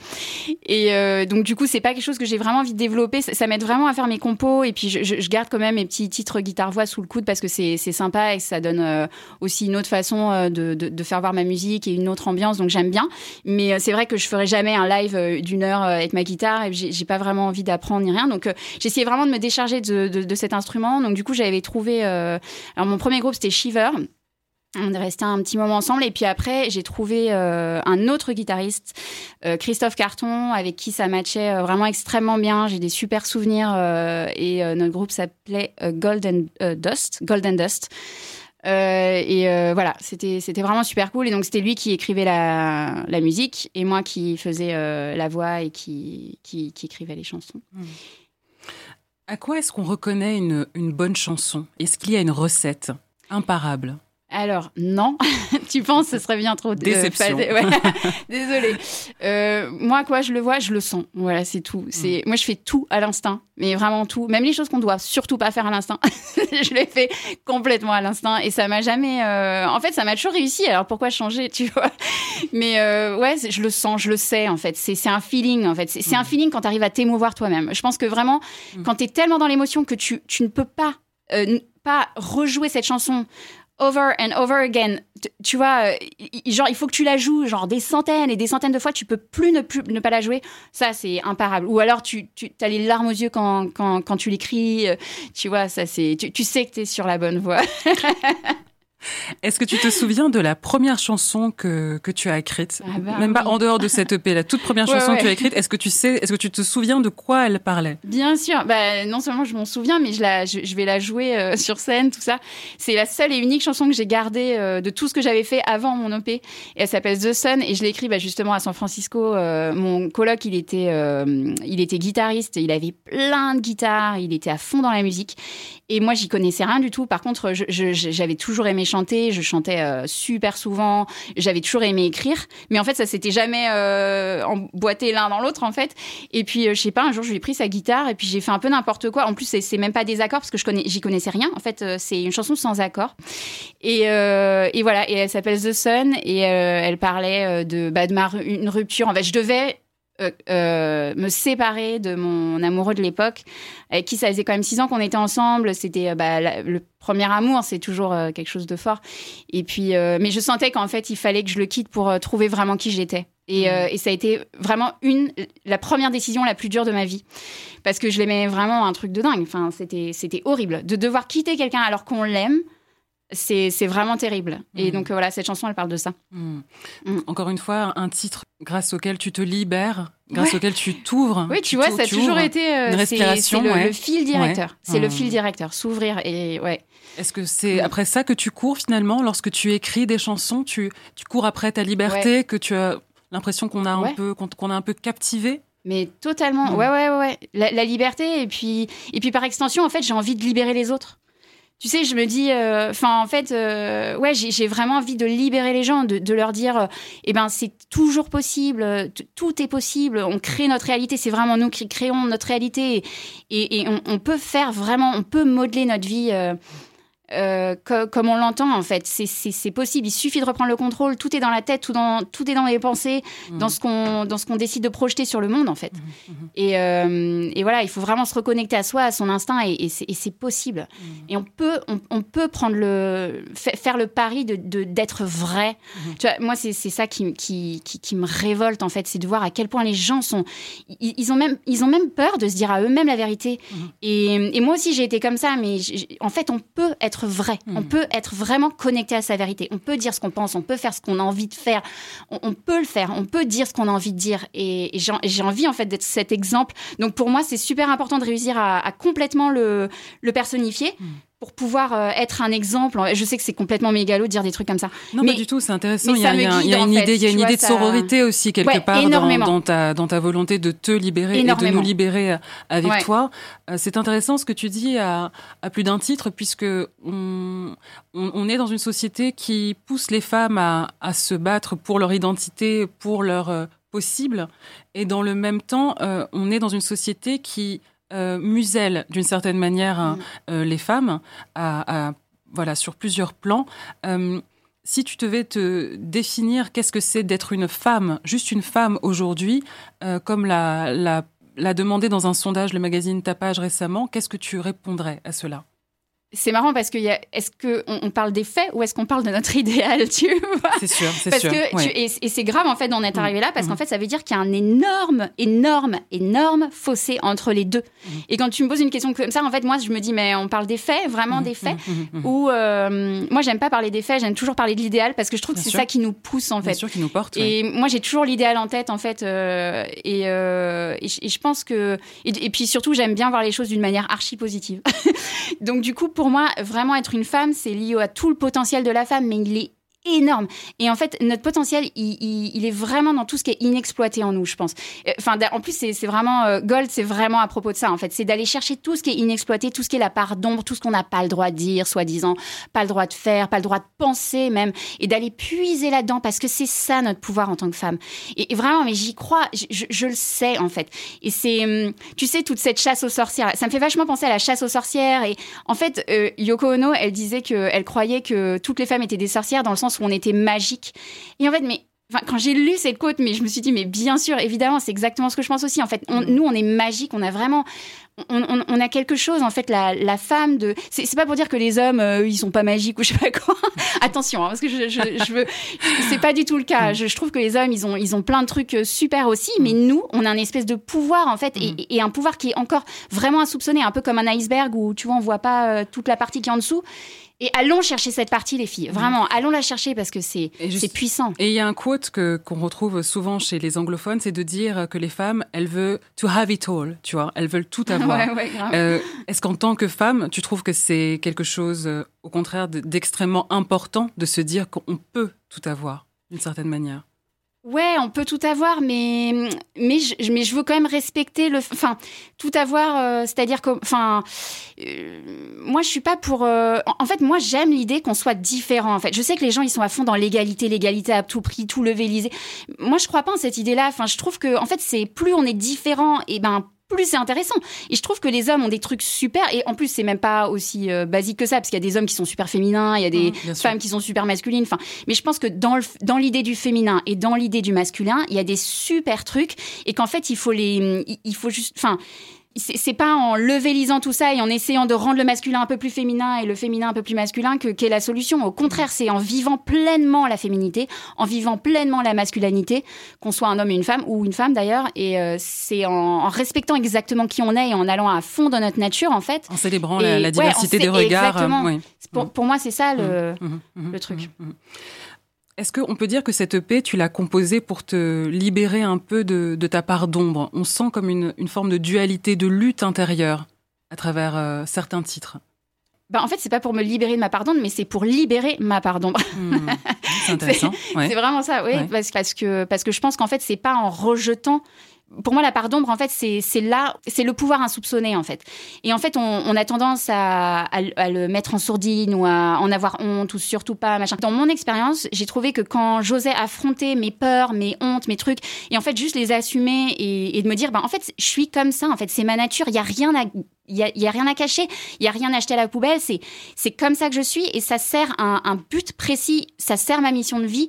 Et donc, du coup, c'est pas quelque chose que j'ai vraiment envie de développer. Ça, ça m'aide vraiment à faire mes compos. Et puis, je, je- garde quand même mes petits titres guitare-voix sous le coude parce que c'est sympa et ça donne aussi une autre façon de, faire voir ma musique et une autre ambiance. Donc, j'aime bien. Mais euh, c'est vrai que je ferai jamais un live euh, d'une heure euh, avec ma guitare et j'ai pas vraiment envie d'apprendre ni rien. Donc, j'essayais vraiment de me décharger de, cet instrument. Donc, du coup, j'avais trouvé. Alors, mon premier groupe, c'était Shiver. On est resté un petit moment ensemble et puis après j'ai trouvé un autre guitariste, Christophe Carton, avec qui ça matchait vraiment extrêmement bien. J'ai des super souvenirs et notre groupe s'appelait Golden Dust, Golden Dust. Euh, et euh, voilà, c'était vraiment super cool. Et donc c'était lui qui écrivait la, la musique et moi qui faisais euh, la voix et qui, qui qui écrivait les chansons. À quoi est-ce qu'on reconnaît une, une bonne chanson? Est-ce qu'il y a une recette imparable? Alors, non. tu penses ce serait bien trop... euh, Déception. ouais. Désolée. Euh, moi, quoi, je le vois, je le sens. Voilà, c'est tout. C'est Moi, je fais tout à l'instinct. Mais vraiment tout. Même les choses qu'on doit surtout pas faire à l'instinct. je les fais complètement à l'instinct. Et ça m'a jamais... euh, En fait, ça m'a toujours réussi. Alors, pourquoi changer, tu vois? Mais ouais, je le sens, je le sais, en fait. C'est un feeling, en fait. C'est un feeling quand tu arrives à t'émouvoir toi-même. Je pense que vraiment, quand tu es tellement dans l'émotion que tu, tu ne peux pas, pas rejouer cette chanson over and over again. Tu, vois, genre, il faut que tu la joues, genre, des centaines et des centaines de fois. Tu peux plus ne, plus, ne pas la jouer. Ça, c'est imparable. Ou alors, tu, tu as les larmes aux yeux quand, quand, quand tu l'écris. euh, Tu vois, ça, c'est. Tu, tu sais que tu es sur la bonne voie. Est-ce que tu te souviens de la première chanson que, que tu as écrite? Ah bah Même pas en dehors de cette EP, la toute première chanson ouais. que tu as écrite. Est-ce que tu sais, est-ce que tu te souviens de quoi elle parlait? Bien sûr. Bah, non seulement je m'en souviens, mais je, la, je, je vais la jouer euh, sur scène, tout ça. C'est la seule et unique chanson que j'ai gardée euh, de tout ce que j'avais fait avant mon EP. Et elle s'appelle The Sun et je l'ai écrite bah, justement à San Francisco. Euh, mon coloc, il était, euh, il était guitariste. Il avait plein de guitares. Il était à fond dans la musique. Et moi, j'y connaissais rien du tout. Par contre, j'avais toujours aimé chanter. Je chantais euh, super souvent. J'avais toujours aimé écrire. Mais en fait, ça s'était jamais euh, emboîté l'un dans l'autre, en fait. Et puis, euh, je sais pas, un jour, je lui ai pris sa guitare et puis j'ai fait un peu n'importe quoi. En plus, c'est- même pas des accords parce que je connais, j'y connaissais rien. En fait, euh, c'est une chanson sans accords. Et, euh, et voilà, et elle s'appelle The Sun et euh, elle parlait de, bah, de ma une rupture. En fait, je devais euh, euh, me séparer de mon amoureux de l'époque, avec qui ça faisait quand même six ans qu'on était ensemble. C'était euh, bah, la- le premier amour, c'est toujours euh, quelque chose de fort. Et puis, euh, mais je sentais qu'en fait, il fallait que je le quitte pour euh, trouver vraiment qui j'étais. Et, euh, et ça a été vraiment une, la première décision la plus dure de ma vie. Parce que je l'aimais vraiment un truc de dingue. Enfin, c'était, c'était horrible. De devoir quitter quelqu'un alors qu'on l'aime, c'est, vraiment terrible. Et Mhm. donc, euh, voilà, cette chanson, elle parle de ça. Hmm. Mm. Encore une fois, un titre grâce auquel tu te libères, grâce Ouais. auquel tu t'ouvres. Oui, tu vois, ça a toujours été euh, une respiration, C'est le, ouais. le fil directeur. C'est le Mm. fil directeur. S'ouvrir et ouais. Est-ce que c'est Mm. après ça que tu cours finalement lorsque tu écris des chansons, tu, tu cours après ta liberté, que tu as l'impression qu'on a un peu qu'on a un peu captivé? Mais totalement. Mm. Ouais, ouais, ouais, ouais. La, la liberté et puis et puis par extension, en fait, j'ai envie de libérer les autres. Tu sais, je me dis, euh, enfin, en fait, euh, ouais, j'ai vraiment envie de libérer les gens, de, de leur dire, euh, eh ben, c'est toujours possible, euh, tout est possible, on crée notre réalité, c'est vraiment nous qui créons notre réalité, et, et- et on, on peut faire vraiment, on peut modeler notre vie. Euh, co- comme on l'entend en fait, c'est- possible. Il suffit de reprendre le contrôle. Tout est dans la tête, tout, dans, tout est dans les pensées, Mm. dans ce qu'on dans ce qu'on décide de projeter sur le monde en fait. Mhm, Et, euh, et voilà, il faut vraiment se reconnecter à soi, à son instinct, et, et c'est possible. Et on peut, on, on peut prendre le, fa- faire le pari de d'être vrai. Tu vois, moi, c'est ça qui, qui, qui, qui me révolte en fait, c'est de voir à quel point les gens sont, ils, ils ont même, ils ont même peur de se dire à eux-mêmes la vérité. Et, et moi aussi, j'ai été comme ça, mais en fait, on peut être vrai, on peut être vraiment connecté à sa vérité, on peut dire ce qu'on pense, on peut faire ce qu'on a envie de faire, on, on peut le faire, on peut dire ce qu'on a envie de dire. Et, et j'ai envie en fait d'être cet exemple. Donc pour moi, c'est super important de réussir à, à complètement le, le personnifier. Mhm. Pour pouvoir euh, être un exemple, je sais que c'est complètement mégalo de dire des trucs comme ça. Non, Mais- pas du tout, c'est intéressant. Il y a, y y une fait, idée, il y a tu une vois, idée de ça- sororité aussi quelque Ouais, part dans, ta, dans ta volonté de te libérer et de nous libérer euh, avec Ouais. toi. Euh, C'est intéressant ce que tu dis à, à plus d'un titre puisque on, on, on est dans une société qui pousse les femmes à, à se battre pour leur identité, pour leur euh, possible. Et dans le même temps, on est dans une société qui euh, muselle d'une certaine manière hein, euh, les femmes à, à- voilà, sur plusieurs plans. Euh, si tu devais te définir qu'est-ce que c'est d'être une femme, juste une femme aujourd'hui, comme l'a, l'a, l'a demandé dans un sondage le magazine Tapage récemment, qu'est-ce que tu répondrais à cela? C'est marrant parce que il y a- est-ce qu'on on parle des faits ou est-ce qu'on parle de notre idéal, tu vois? C'est sûr, c'est Parce sûr. que ouais. tu- et, et c'est grave en fait d'en être Mhm. arrivé là parce qu'en Mhm. fait ça veut dire qu'il y a un énorme, énorme, énorme fossé entre les deux. Mhm. Et quand tu me poses une question comme ça, en fait moi je me dis mais on parle des faits, vraiment Mhm, des faits? Ou euh, moi j'aime pas parler des faits, j'aime toujours parler de l'idéal parce que je trouve que Bien c'est sûr. ça qui nous pousse en Bien fait. sûr qui nous porte. ouais. Et moi, j'ai toujours l'idéal en tête, en fait. euh, et, euh, et, je- et je pense que. Et, et puis surtout, j'aime bien voir les choses d'une manière archi positive. Donc, du coup, pour moi, vraiment être une femme, c'est lié à tout le potentiel de la femme, mais il est énorme. Et en fait, notre potentiel, il, est vraiment dans tout ce qui est inexploité en nous, je pense. Euh, enfin, en plus, c'est vraiment euh, Gold, c'est vraiment à propos de ça. En fait, c'est d'aller chercher tout ce qui est inexploité, tout ce qui est la part d'ombre, tout ce qu'on n'a pas le droit de dire, soi-disant, pas le droit de faire, pas le droit de penser même, et d'aller puiser là-dedans parce que c'est ça notre pouvoir en tant que femme. Et, vraiment, mais j'y crois, je, le sais en fait. Et c'est, hum, tu sais, toute cette chasse aux sorcières, ça me fait vachement penser à la chasse aux sorcières. Et en fait, euh, Yoko Ono, elle disait qu'elle croyait que toutes les femmes étaient des sorcières dans le sens où on était magique. Et en fait, mais quand j'ai lu cette quote, mais je me suis dit, mais bien sûr, évidemment, c'est exactement ce que je pense aussi. En fait, mm. nous, on est magique, on a vraiment, on, a quelque chose. En fait, la, femme de, c'est pas pour dire que les hommes, euh, ils sont pas magiques ou je sais pas quoi. Attention, hein, parce que je, je, veux, c'est pas du tout le cas. Mm. Je, trouve que les hommes, ils ont, ils ont plein de trucs euh, super aussi, mais mm. nous, on a un espèce de pouvoir en fait, et, un pouvoir qui est encore vraiment insoupçonné, un peu comme un iceberg où tu vois, on voit pas euh, toute la partie qui est en dessous. Et allons chercher cette partie, les filles. Vraiment, allons la chercher parce que c'est puissant. Et il y a un quote que qu'on retrouve souvent chez les anglophones, c'est de dire que les femmes, elles veulent to have it all, tu vois, elles veulent tout avoir. euh, Est-ce qu'en tant que femme, tu trouves que c'est quelque chose, euh, au contraire, d'extrêmement important de se dire qu'on peut tout avoir, d'une certaine manière? Ouais, on peut tout avoir, mais mais je, mais je veux quand même respecter le, enfin tout avoir, euh, c'est-à-dire que, enfin, euh, moi je suis pas pour. Euh, en fait, moi j'aime l'idée qu'on soit différent. En fait, je sais que les gens ils sont à fond dans l'égalité, l'égalité à tout prix, tout lever, lisé. Moi je crois pas en cette idée-là. Enfin, je trouve que en fait c'est plus on est différent, et ben plus c'est intéressant. Et je trouve que les hommes ont des trucs super. Et en plus, c'est même pas aussi euh, basique que ça, parce qu'il y a des hommes qui sont super féminins, il y a des mmh, femmes qui sont super masculines. Enfin, mais je pense que dans, dans l'idée du féminin et dans l'idée du masculin, il y a des super trucs. Et qu'en fait, il faut les. Il faut juste. Enfin c'est pas en levélisant tout ça et en essayant de rendre le masculin un peu plus féminin et le féminin un peu plus masculin que qu'est la solution. Au contraire, c'est en vivant pleinement la féminité, en vivant pleinement la masculinité, qu'on soit un homme et une femme ou une femme d'ailleurs, et euh, c'est en, respectant exactement qui on est et en allant à fond dans notre nature en fait. En célébrant la, diversité des regards. Exactement. Pour, pour, moi, c'est ça le, mmh, mmh, mmh, le truc. Est-ce qu'on peut dire que cette EP, tu l'as composée pour te libérer un peu de, ta part d'ombre? On sent comme une, forme de dualité, de lutte intérieure à travers euh, certains titres. Bah, en fait, c'est pas pour me libérer de ma part d'ombre, mais c'est pour libérer ma part d'ombre. Hmm. c'est intéressant. c'est vraiment ça, oui, parce, que, parce que je pense qu'en fait, c'est pas en rejetant pour moi, la part d'ombre, en fait, c'est là, c'est le pouvoir insoupçonné, en fait. Et en fait, on, a tendance à, le mettre en sourdine ou à en avoir honte ou surtout pas, machin. Dans mon expérience, j'ai trouvé que quand j'osais affronter mes peurs, mes hontes, mes trucs, et en fait, juste les assumer et, de me dire, ben, en fait, je suis comme ça, en fait, c'est ma nature, il y a rien à il y a, y a, rien à cacher, il y a rien à acheter à la poubelle. C'est c'est comme ça que je suis et ça sert un, un, but précis, ça sert ma mission de vie.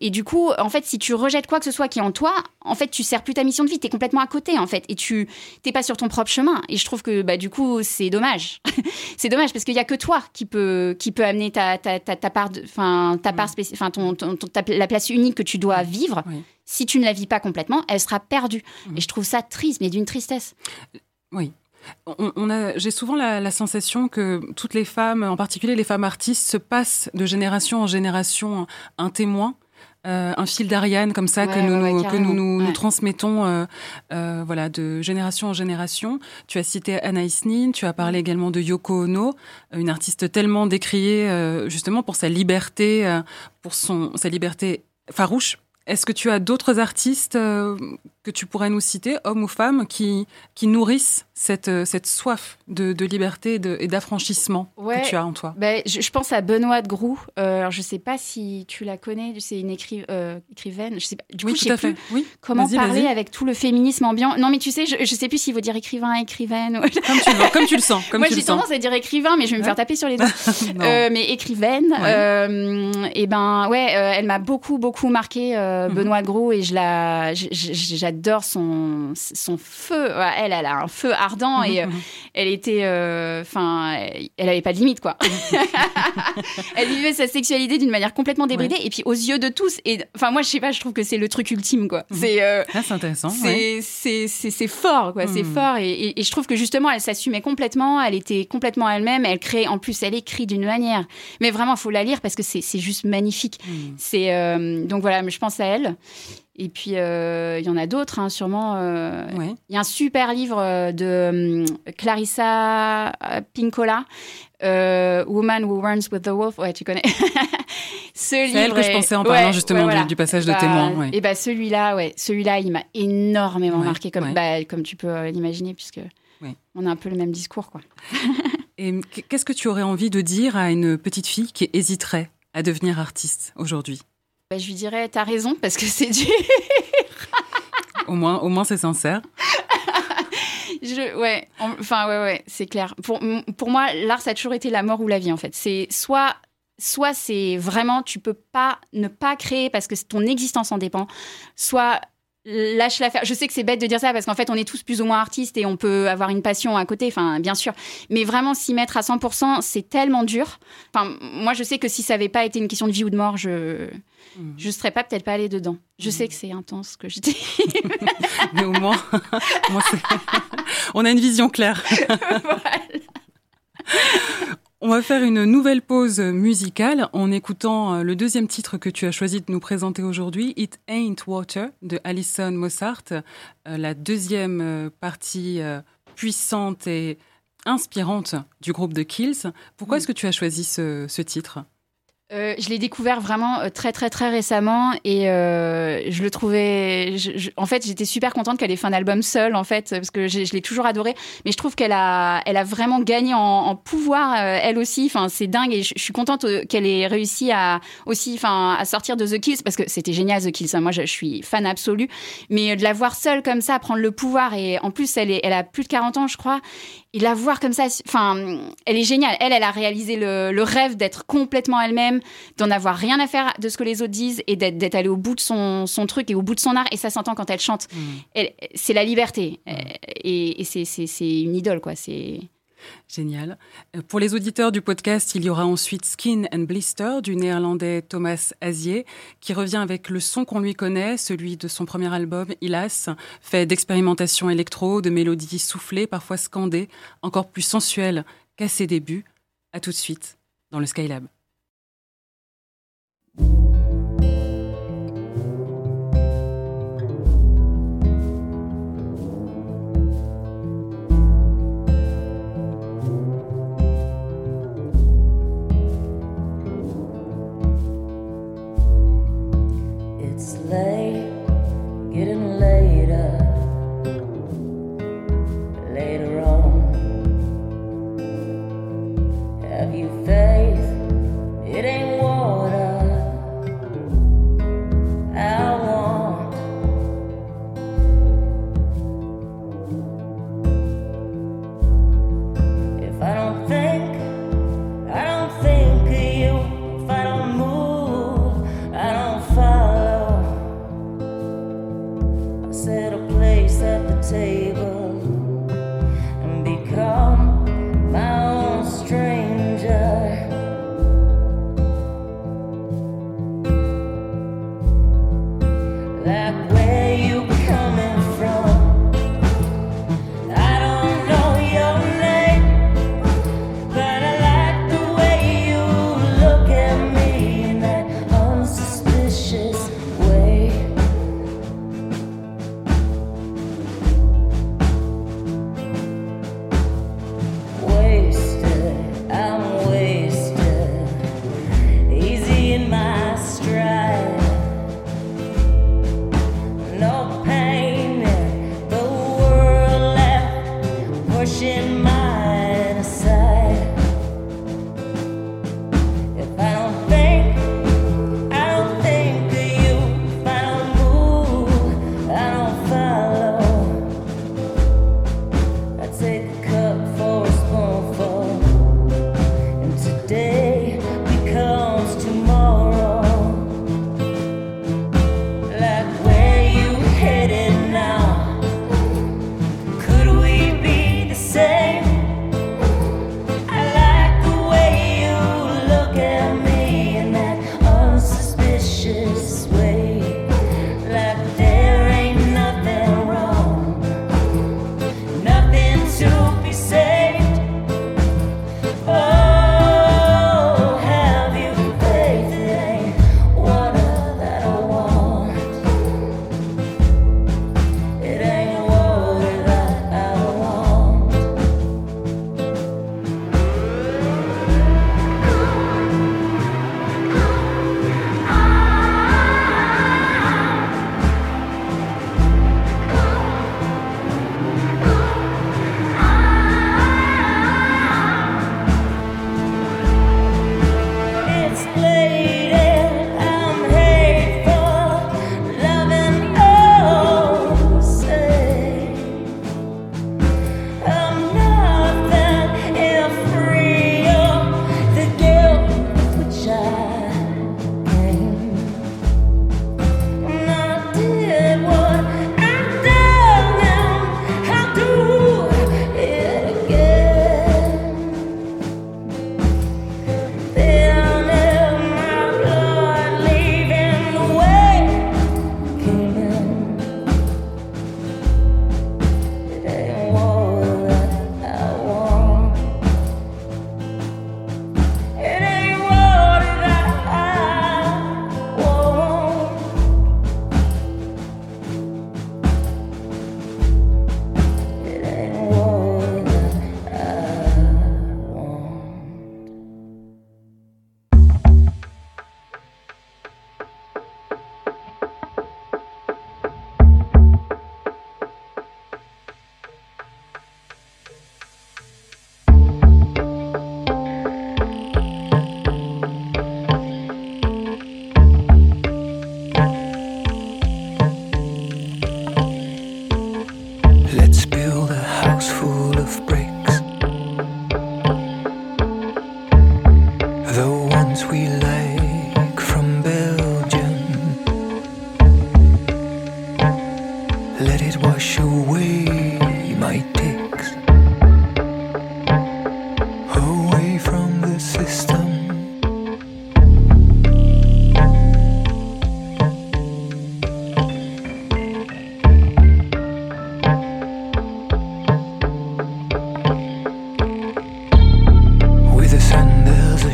Et du coup, en fait, si tu rejettes quoi que ce soit qui est en toi, en fait, tu sers plus ta mission de vie. T'es complètement à côté, en fait, et tu t'es pas sur ton propre chemin. Et je trouve que bah du coup, c'est dommage. c'est dommage parce qu'il y a que toi qui peut qui peut amener ta ta, ta, ta part, enfin ta part, enfin ton, ton, la place unique que tu dois vivre. Si tu ne la vis pas complètement, elle sera perdue. Et je trouve ça triste, mais d'une tristesse. Oui, on, a, j'ai souvent la, sensation que toutes les femmes, en particulier les femmes artistes, se passent de génération en génération un témoin. Euh, un fil d'Ariane comme ça que nous, que nous nous, transmettons euh, euh, voilà de génération en génération. Tu as cité Anaïs Nin, tu as parlé également de Yoko Ono, une artiste tellement décriée justement pour sa liberté, pour son sa liberté farouche est-ce que tu as d'autres artistes euh, que tu pourrais nous citer, hommes ou femmes, qui, qui nourrissent cette, euh, cette soif de, de liberté et d'affranchissement que tu as en toi? Ben, je, pense à Benoît de Groux. Euh, je ne sais pas si tu la connais, c'est une écrivaine. Je sais pas, du coup, je sais plus oui. comment parler avec tout le féminisme ambiant. Non, mais tu sais, je ne sais plus s'il faut dire écrivain, écrivaine. Comme, tu le, comme tu le sens. Comme Moi, j'ai tendance à dire écrivain, mais je vais me faire taper sur les doigts. mais écrivaine, et ben ouais, elle m'a beaucoup, beaucoup marqué Mhm. Benoît Gros et je la, j'adore son son feu. Elle, elle a un feu ardent et mhm, euh, mhm. elle était, euh, enfin, elle avait pas de limite quoi. elle vivait sa sexualité d'une manière complètement débridée et puis aux yeux de tous. Et enfin, moi, je sais pas, je trouve que c'est le truc ultime quoi. C'est euh, ah, c'est intéressant. C'est c'est fort quoi, c'est fort et, et, je trouve que justement, elle s'assumait complètement. Elle était complètement elle-même. Elle crée, en plus, elle écrit d'une manière. Mais vraiment, faut la lire parce que c'est juste magnifique. C'est donc voilà, je pense à elle. Et puis, euh, il y en a d'autres, hein, sûrement. euh, Il Ouais. y a un super livre euh, de hum, Clarissa Pinkola, euh, Woman Who Runs with the Wolf. Ouais, tu connais. Ce elle que je pensais en parlant ouais, justement ouais, du- voilà. du, passage de Bah, témoin. Et bah celui-là, ouais, celui-là, il m'a énormément marqué, comme, bah, comme tu peux l'imaginer, puisque on a un peu le même discours, quoi. Et qu- qu'est-ce que tu aurais envie de dire à une petite fille qui hésiterait à devenir artiste aujourd'hui? Bah, je lui dirais, t'as raison, parce que c'est dur. Au moins, au moins c'est sincère. Je, ouais, en- enfin ouais, ouais, c'est clair. Pour, pour moi, l'art, ça a toujours été la mort ou la vie en fait. C'est soit, soit c'est vraiment, tu peux pas ne pas créer parce que ton existence en dépend. Soit lâche l'affaire. Je sais que c'est bête de dire ça parce qu'en fait, on est tous plus ou moins artistes et on peut avoir une passion à côté. Enfin, bien sûr, mais vraiment s'y mettre à 100%, c'est tellement dur. Enfin, moi, je sais que si ça avait pas été une question de vie ou de mort, je je serais pas peut-être pas allée dedans. Je sais que c'est intense ce que je dis. Mais au moins, on a une vision claire. On va faire une nouvelle pause musicale en écoutant euh, le deuxième titre que tu as choisi de nous présenter aujourd'hui, It Ain't Water de Alison Mossart, euh, la deuxième euh, partie puissante et inspirante du groupe The Kills. Pourquoi Mm. est-ce que tu as choisi ce, ce titre? Euh, je l'ai découvert vraiment euh, très très très récemment et euh, je le trouvais. je- je- en fait, j'étais super contente qu'elle ait fait un album seule en fait parce que j'ai- je l'ai toujours adoré. Mais je trouve qu'elle a, elle a vraiment gagné en, en pouvoir euh, elle aussi. Enfin, c'est dingue et je, je suis contente euh, qu'elle ait réussi à aussi, enfin, à sortir de The Kills parce que c'était génial The Kills. hein. Moi, je, je suis fan absolue. Mais de la voir seule comme ça, prendre le pouvoir et en plus, elle est, elle a plus de 40 ans, je crois. Et la voir comme ça, enfin, elle est géniale. Elle, elle a réalisé le, le rêve d'être complètement elle-même, d'en avoir rien à faire de ce que les autres disent et d'être, allée au bout de son, son truc et au bout de son art. Et ça s'entend quand elle chante. Elle- c'est la liberté. Euh, Et, et c'est une idole, quoi. C'est... Génial. Euh, Pour les auditeurs du podcast, il y aura ensuite Skin and Blister du néerlandais Thomas Azier, qui revient avec le son qu'on lui connaît, celui de son premier album, Ilas, fait d'expérimentation électro, de mélodies soufflées, parfois scandées, encore plus sensuelles qu'à ses débuts. À tout de suite dans le Skylab. lay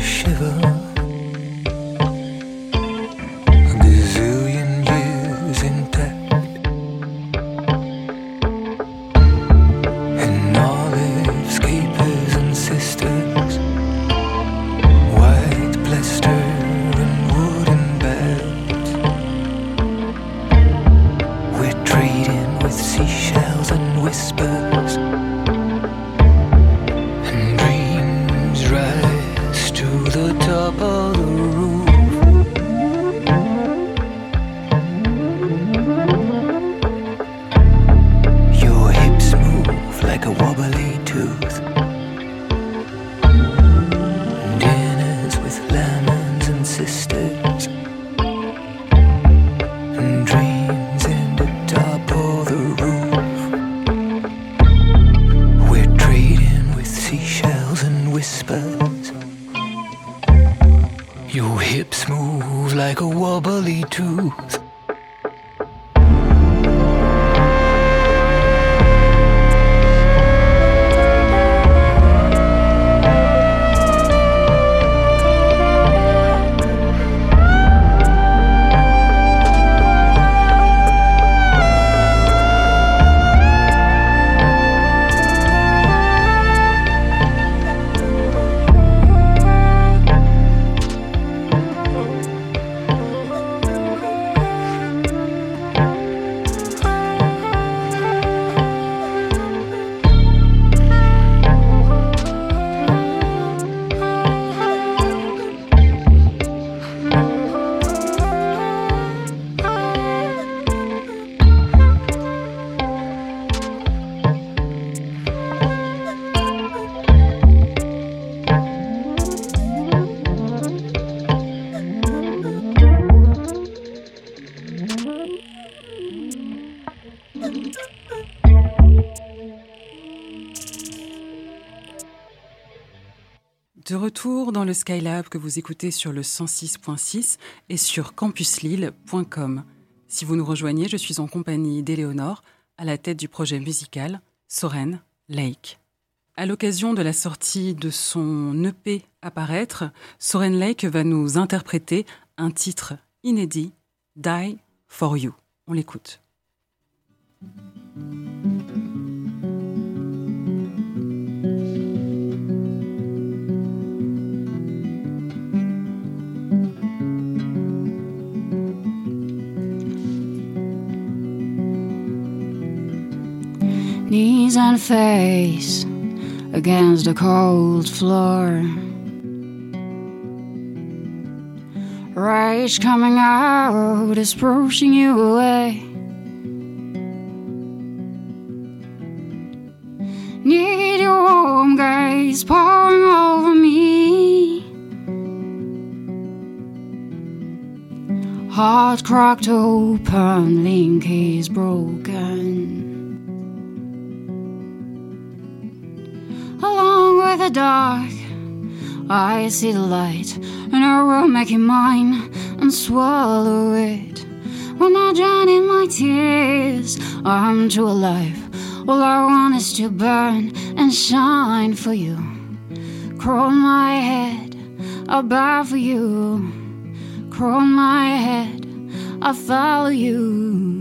shiver. De retour dans le Skylab que vous écoutez sur le 106.6 et sur campuslille.com. Si vous nous rejoignez, je suis en compagnie d'Éléonore, à la tête du projet musical Soren Lake. À l'occasion de la sortie de son EP Apparaître, Soren Lake va nous interpréter un titre inédit, Die for You. On l'écoute. Knees and face against the cold floor. Rage coming out is pushing you away. Need your warm gaze pouring over me. Heart cracked open, link is broken. The dark, I see the light, and I will make it mine and swallow it. When I drown in my tears, I'm too alive. All I want is to burn and shine for you. Crown my head, for you. Crown my head, I'll follow you.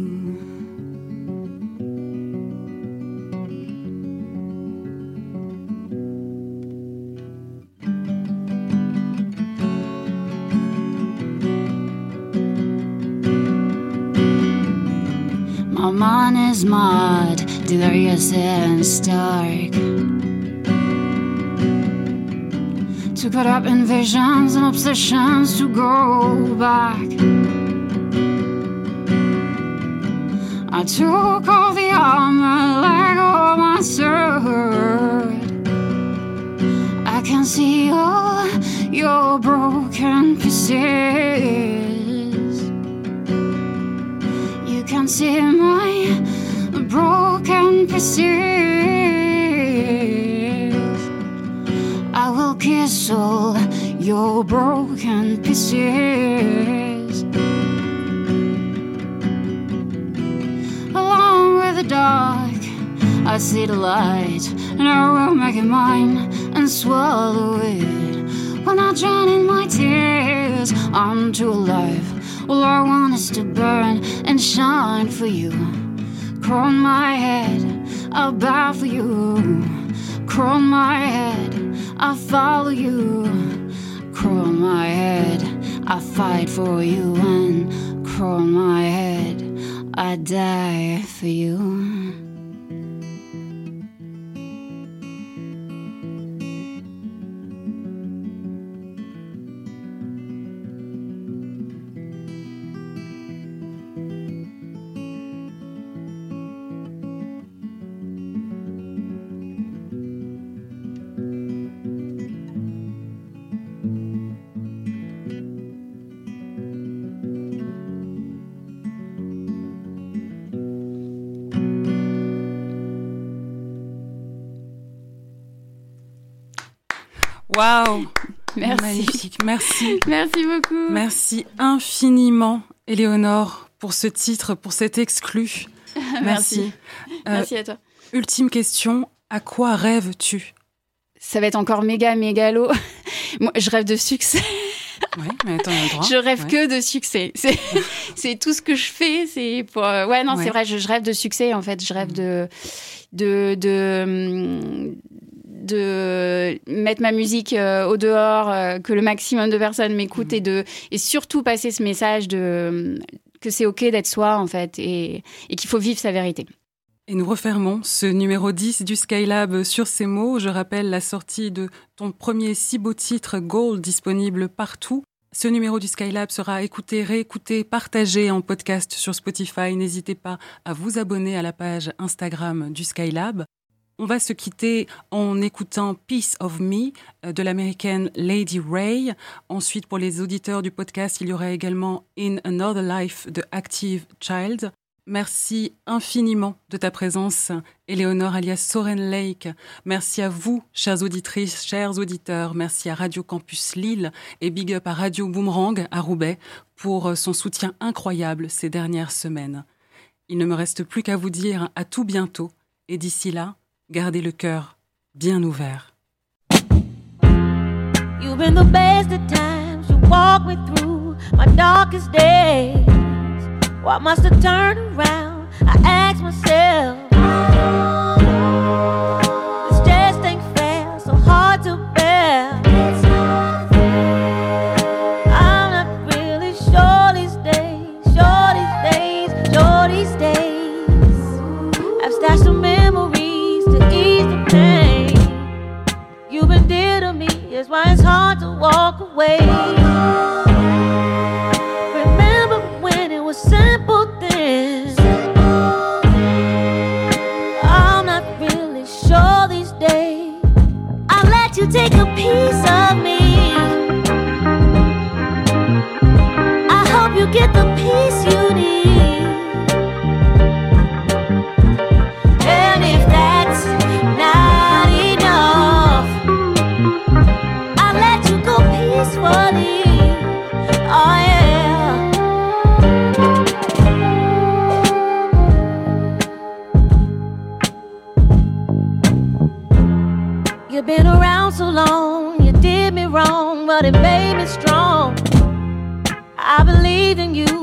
Is delirious and stark. Too caught up in visions and obsessions to go back. I took all the armor like all my sword. I can see all your broken pieces. You can see my broken pieces. I will kiss all your broken pieces. Along with the dark, I see the light, and I will make it mine and swallow it. When I drown in my tears, I'm too alive. All I want is to burn and shine for you. Crown my head, I'll bow for you. Crown my head, I'll follow you. Crown my head, I fight for you. And crown my head, I die for you. Waouh Merci. Magnifique, merci. Merci beaucoup. Merci infiniment, Éléonore, pour ce titre, pour cet exclu. Merci. Euh, Merci à toi. ultime question, à quoi rêves-tu? Ça va être encore méga mégalo. Moi, je rêve de succès. Oui, mais attends, le droit. Je rêve Ouais. que de succès. C'est, tout ce que je fais. C'est pour. euh, Ouais, non, Ouais. c'est vrai. Je, je rêve de succès. En fait, je rêve de de de hum, de mettre ma musique euh, au dehors, euh, que le maximum de personnes m'écoutent et de et surtout passer ce message de hum, que c'est ok d'être soi en fait et, et qu'il faut vivre sa vérité. Et nous refermons ce numéro 10 du Skylab sur ces mots. Je rappelle la sortie de ton premier si beau titre Gold disponible partout. Ce numéro du Skylab sera écouté, réécouté, partagé en podcast sur Spotify. N'hésitez pas à vous abonner à la page Instagram du Skylab. On va se quitter en écoutant Piece of Me euh, de l'américaine Lady Ray. Ensuite, pour les auditeurs du podcast, il y aura également In Another Life de Active Child. Merci infiniment de ta présence, Éléonore alias Soren Lake. Merci à vous, chères auditrices, chers auditeurs. Merci à Radio Campus Lille et big up à Radio Boomerang à Roubaix pour son soutien incroyable ces dernières semaines. Il ne me reste plus qu'à vous dire à tout bientôt et d'ici là, gardez le cœur bien ouvert. You've been the best of times. You walk me through my darkest days. Why must I turn around? I ask myself. Walk but it made me strong. I believed in you,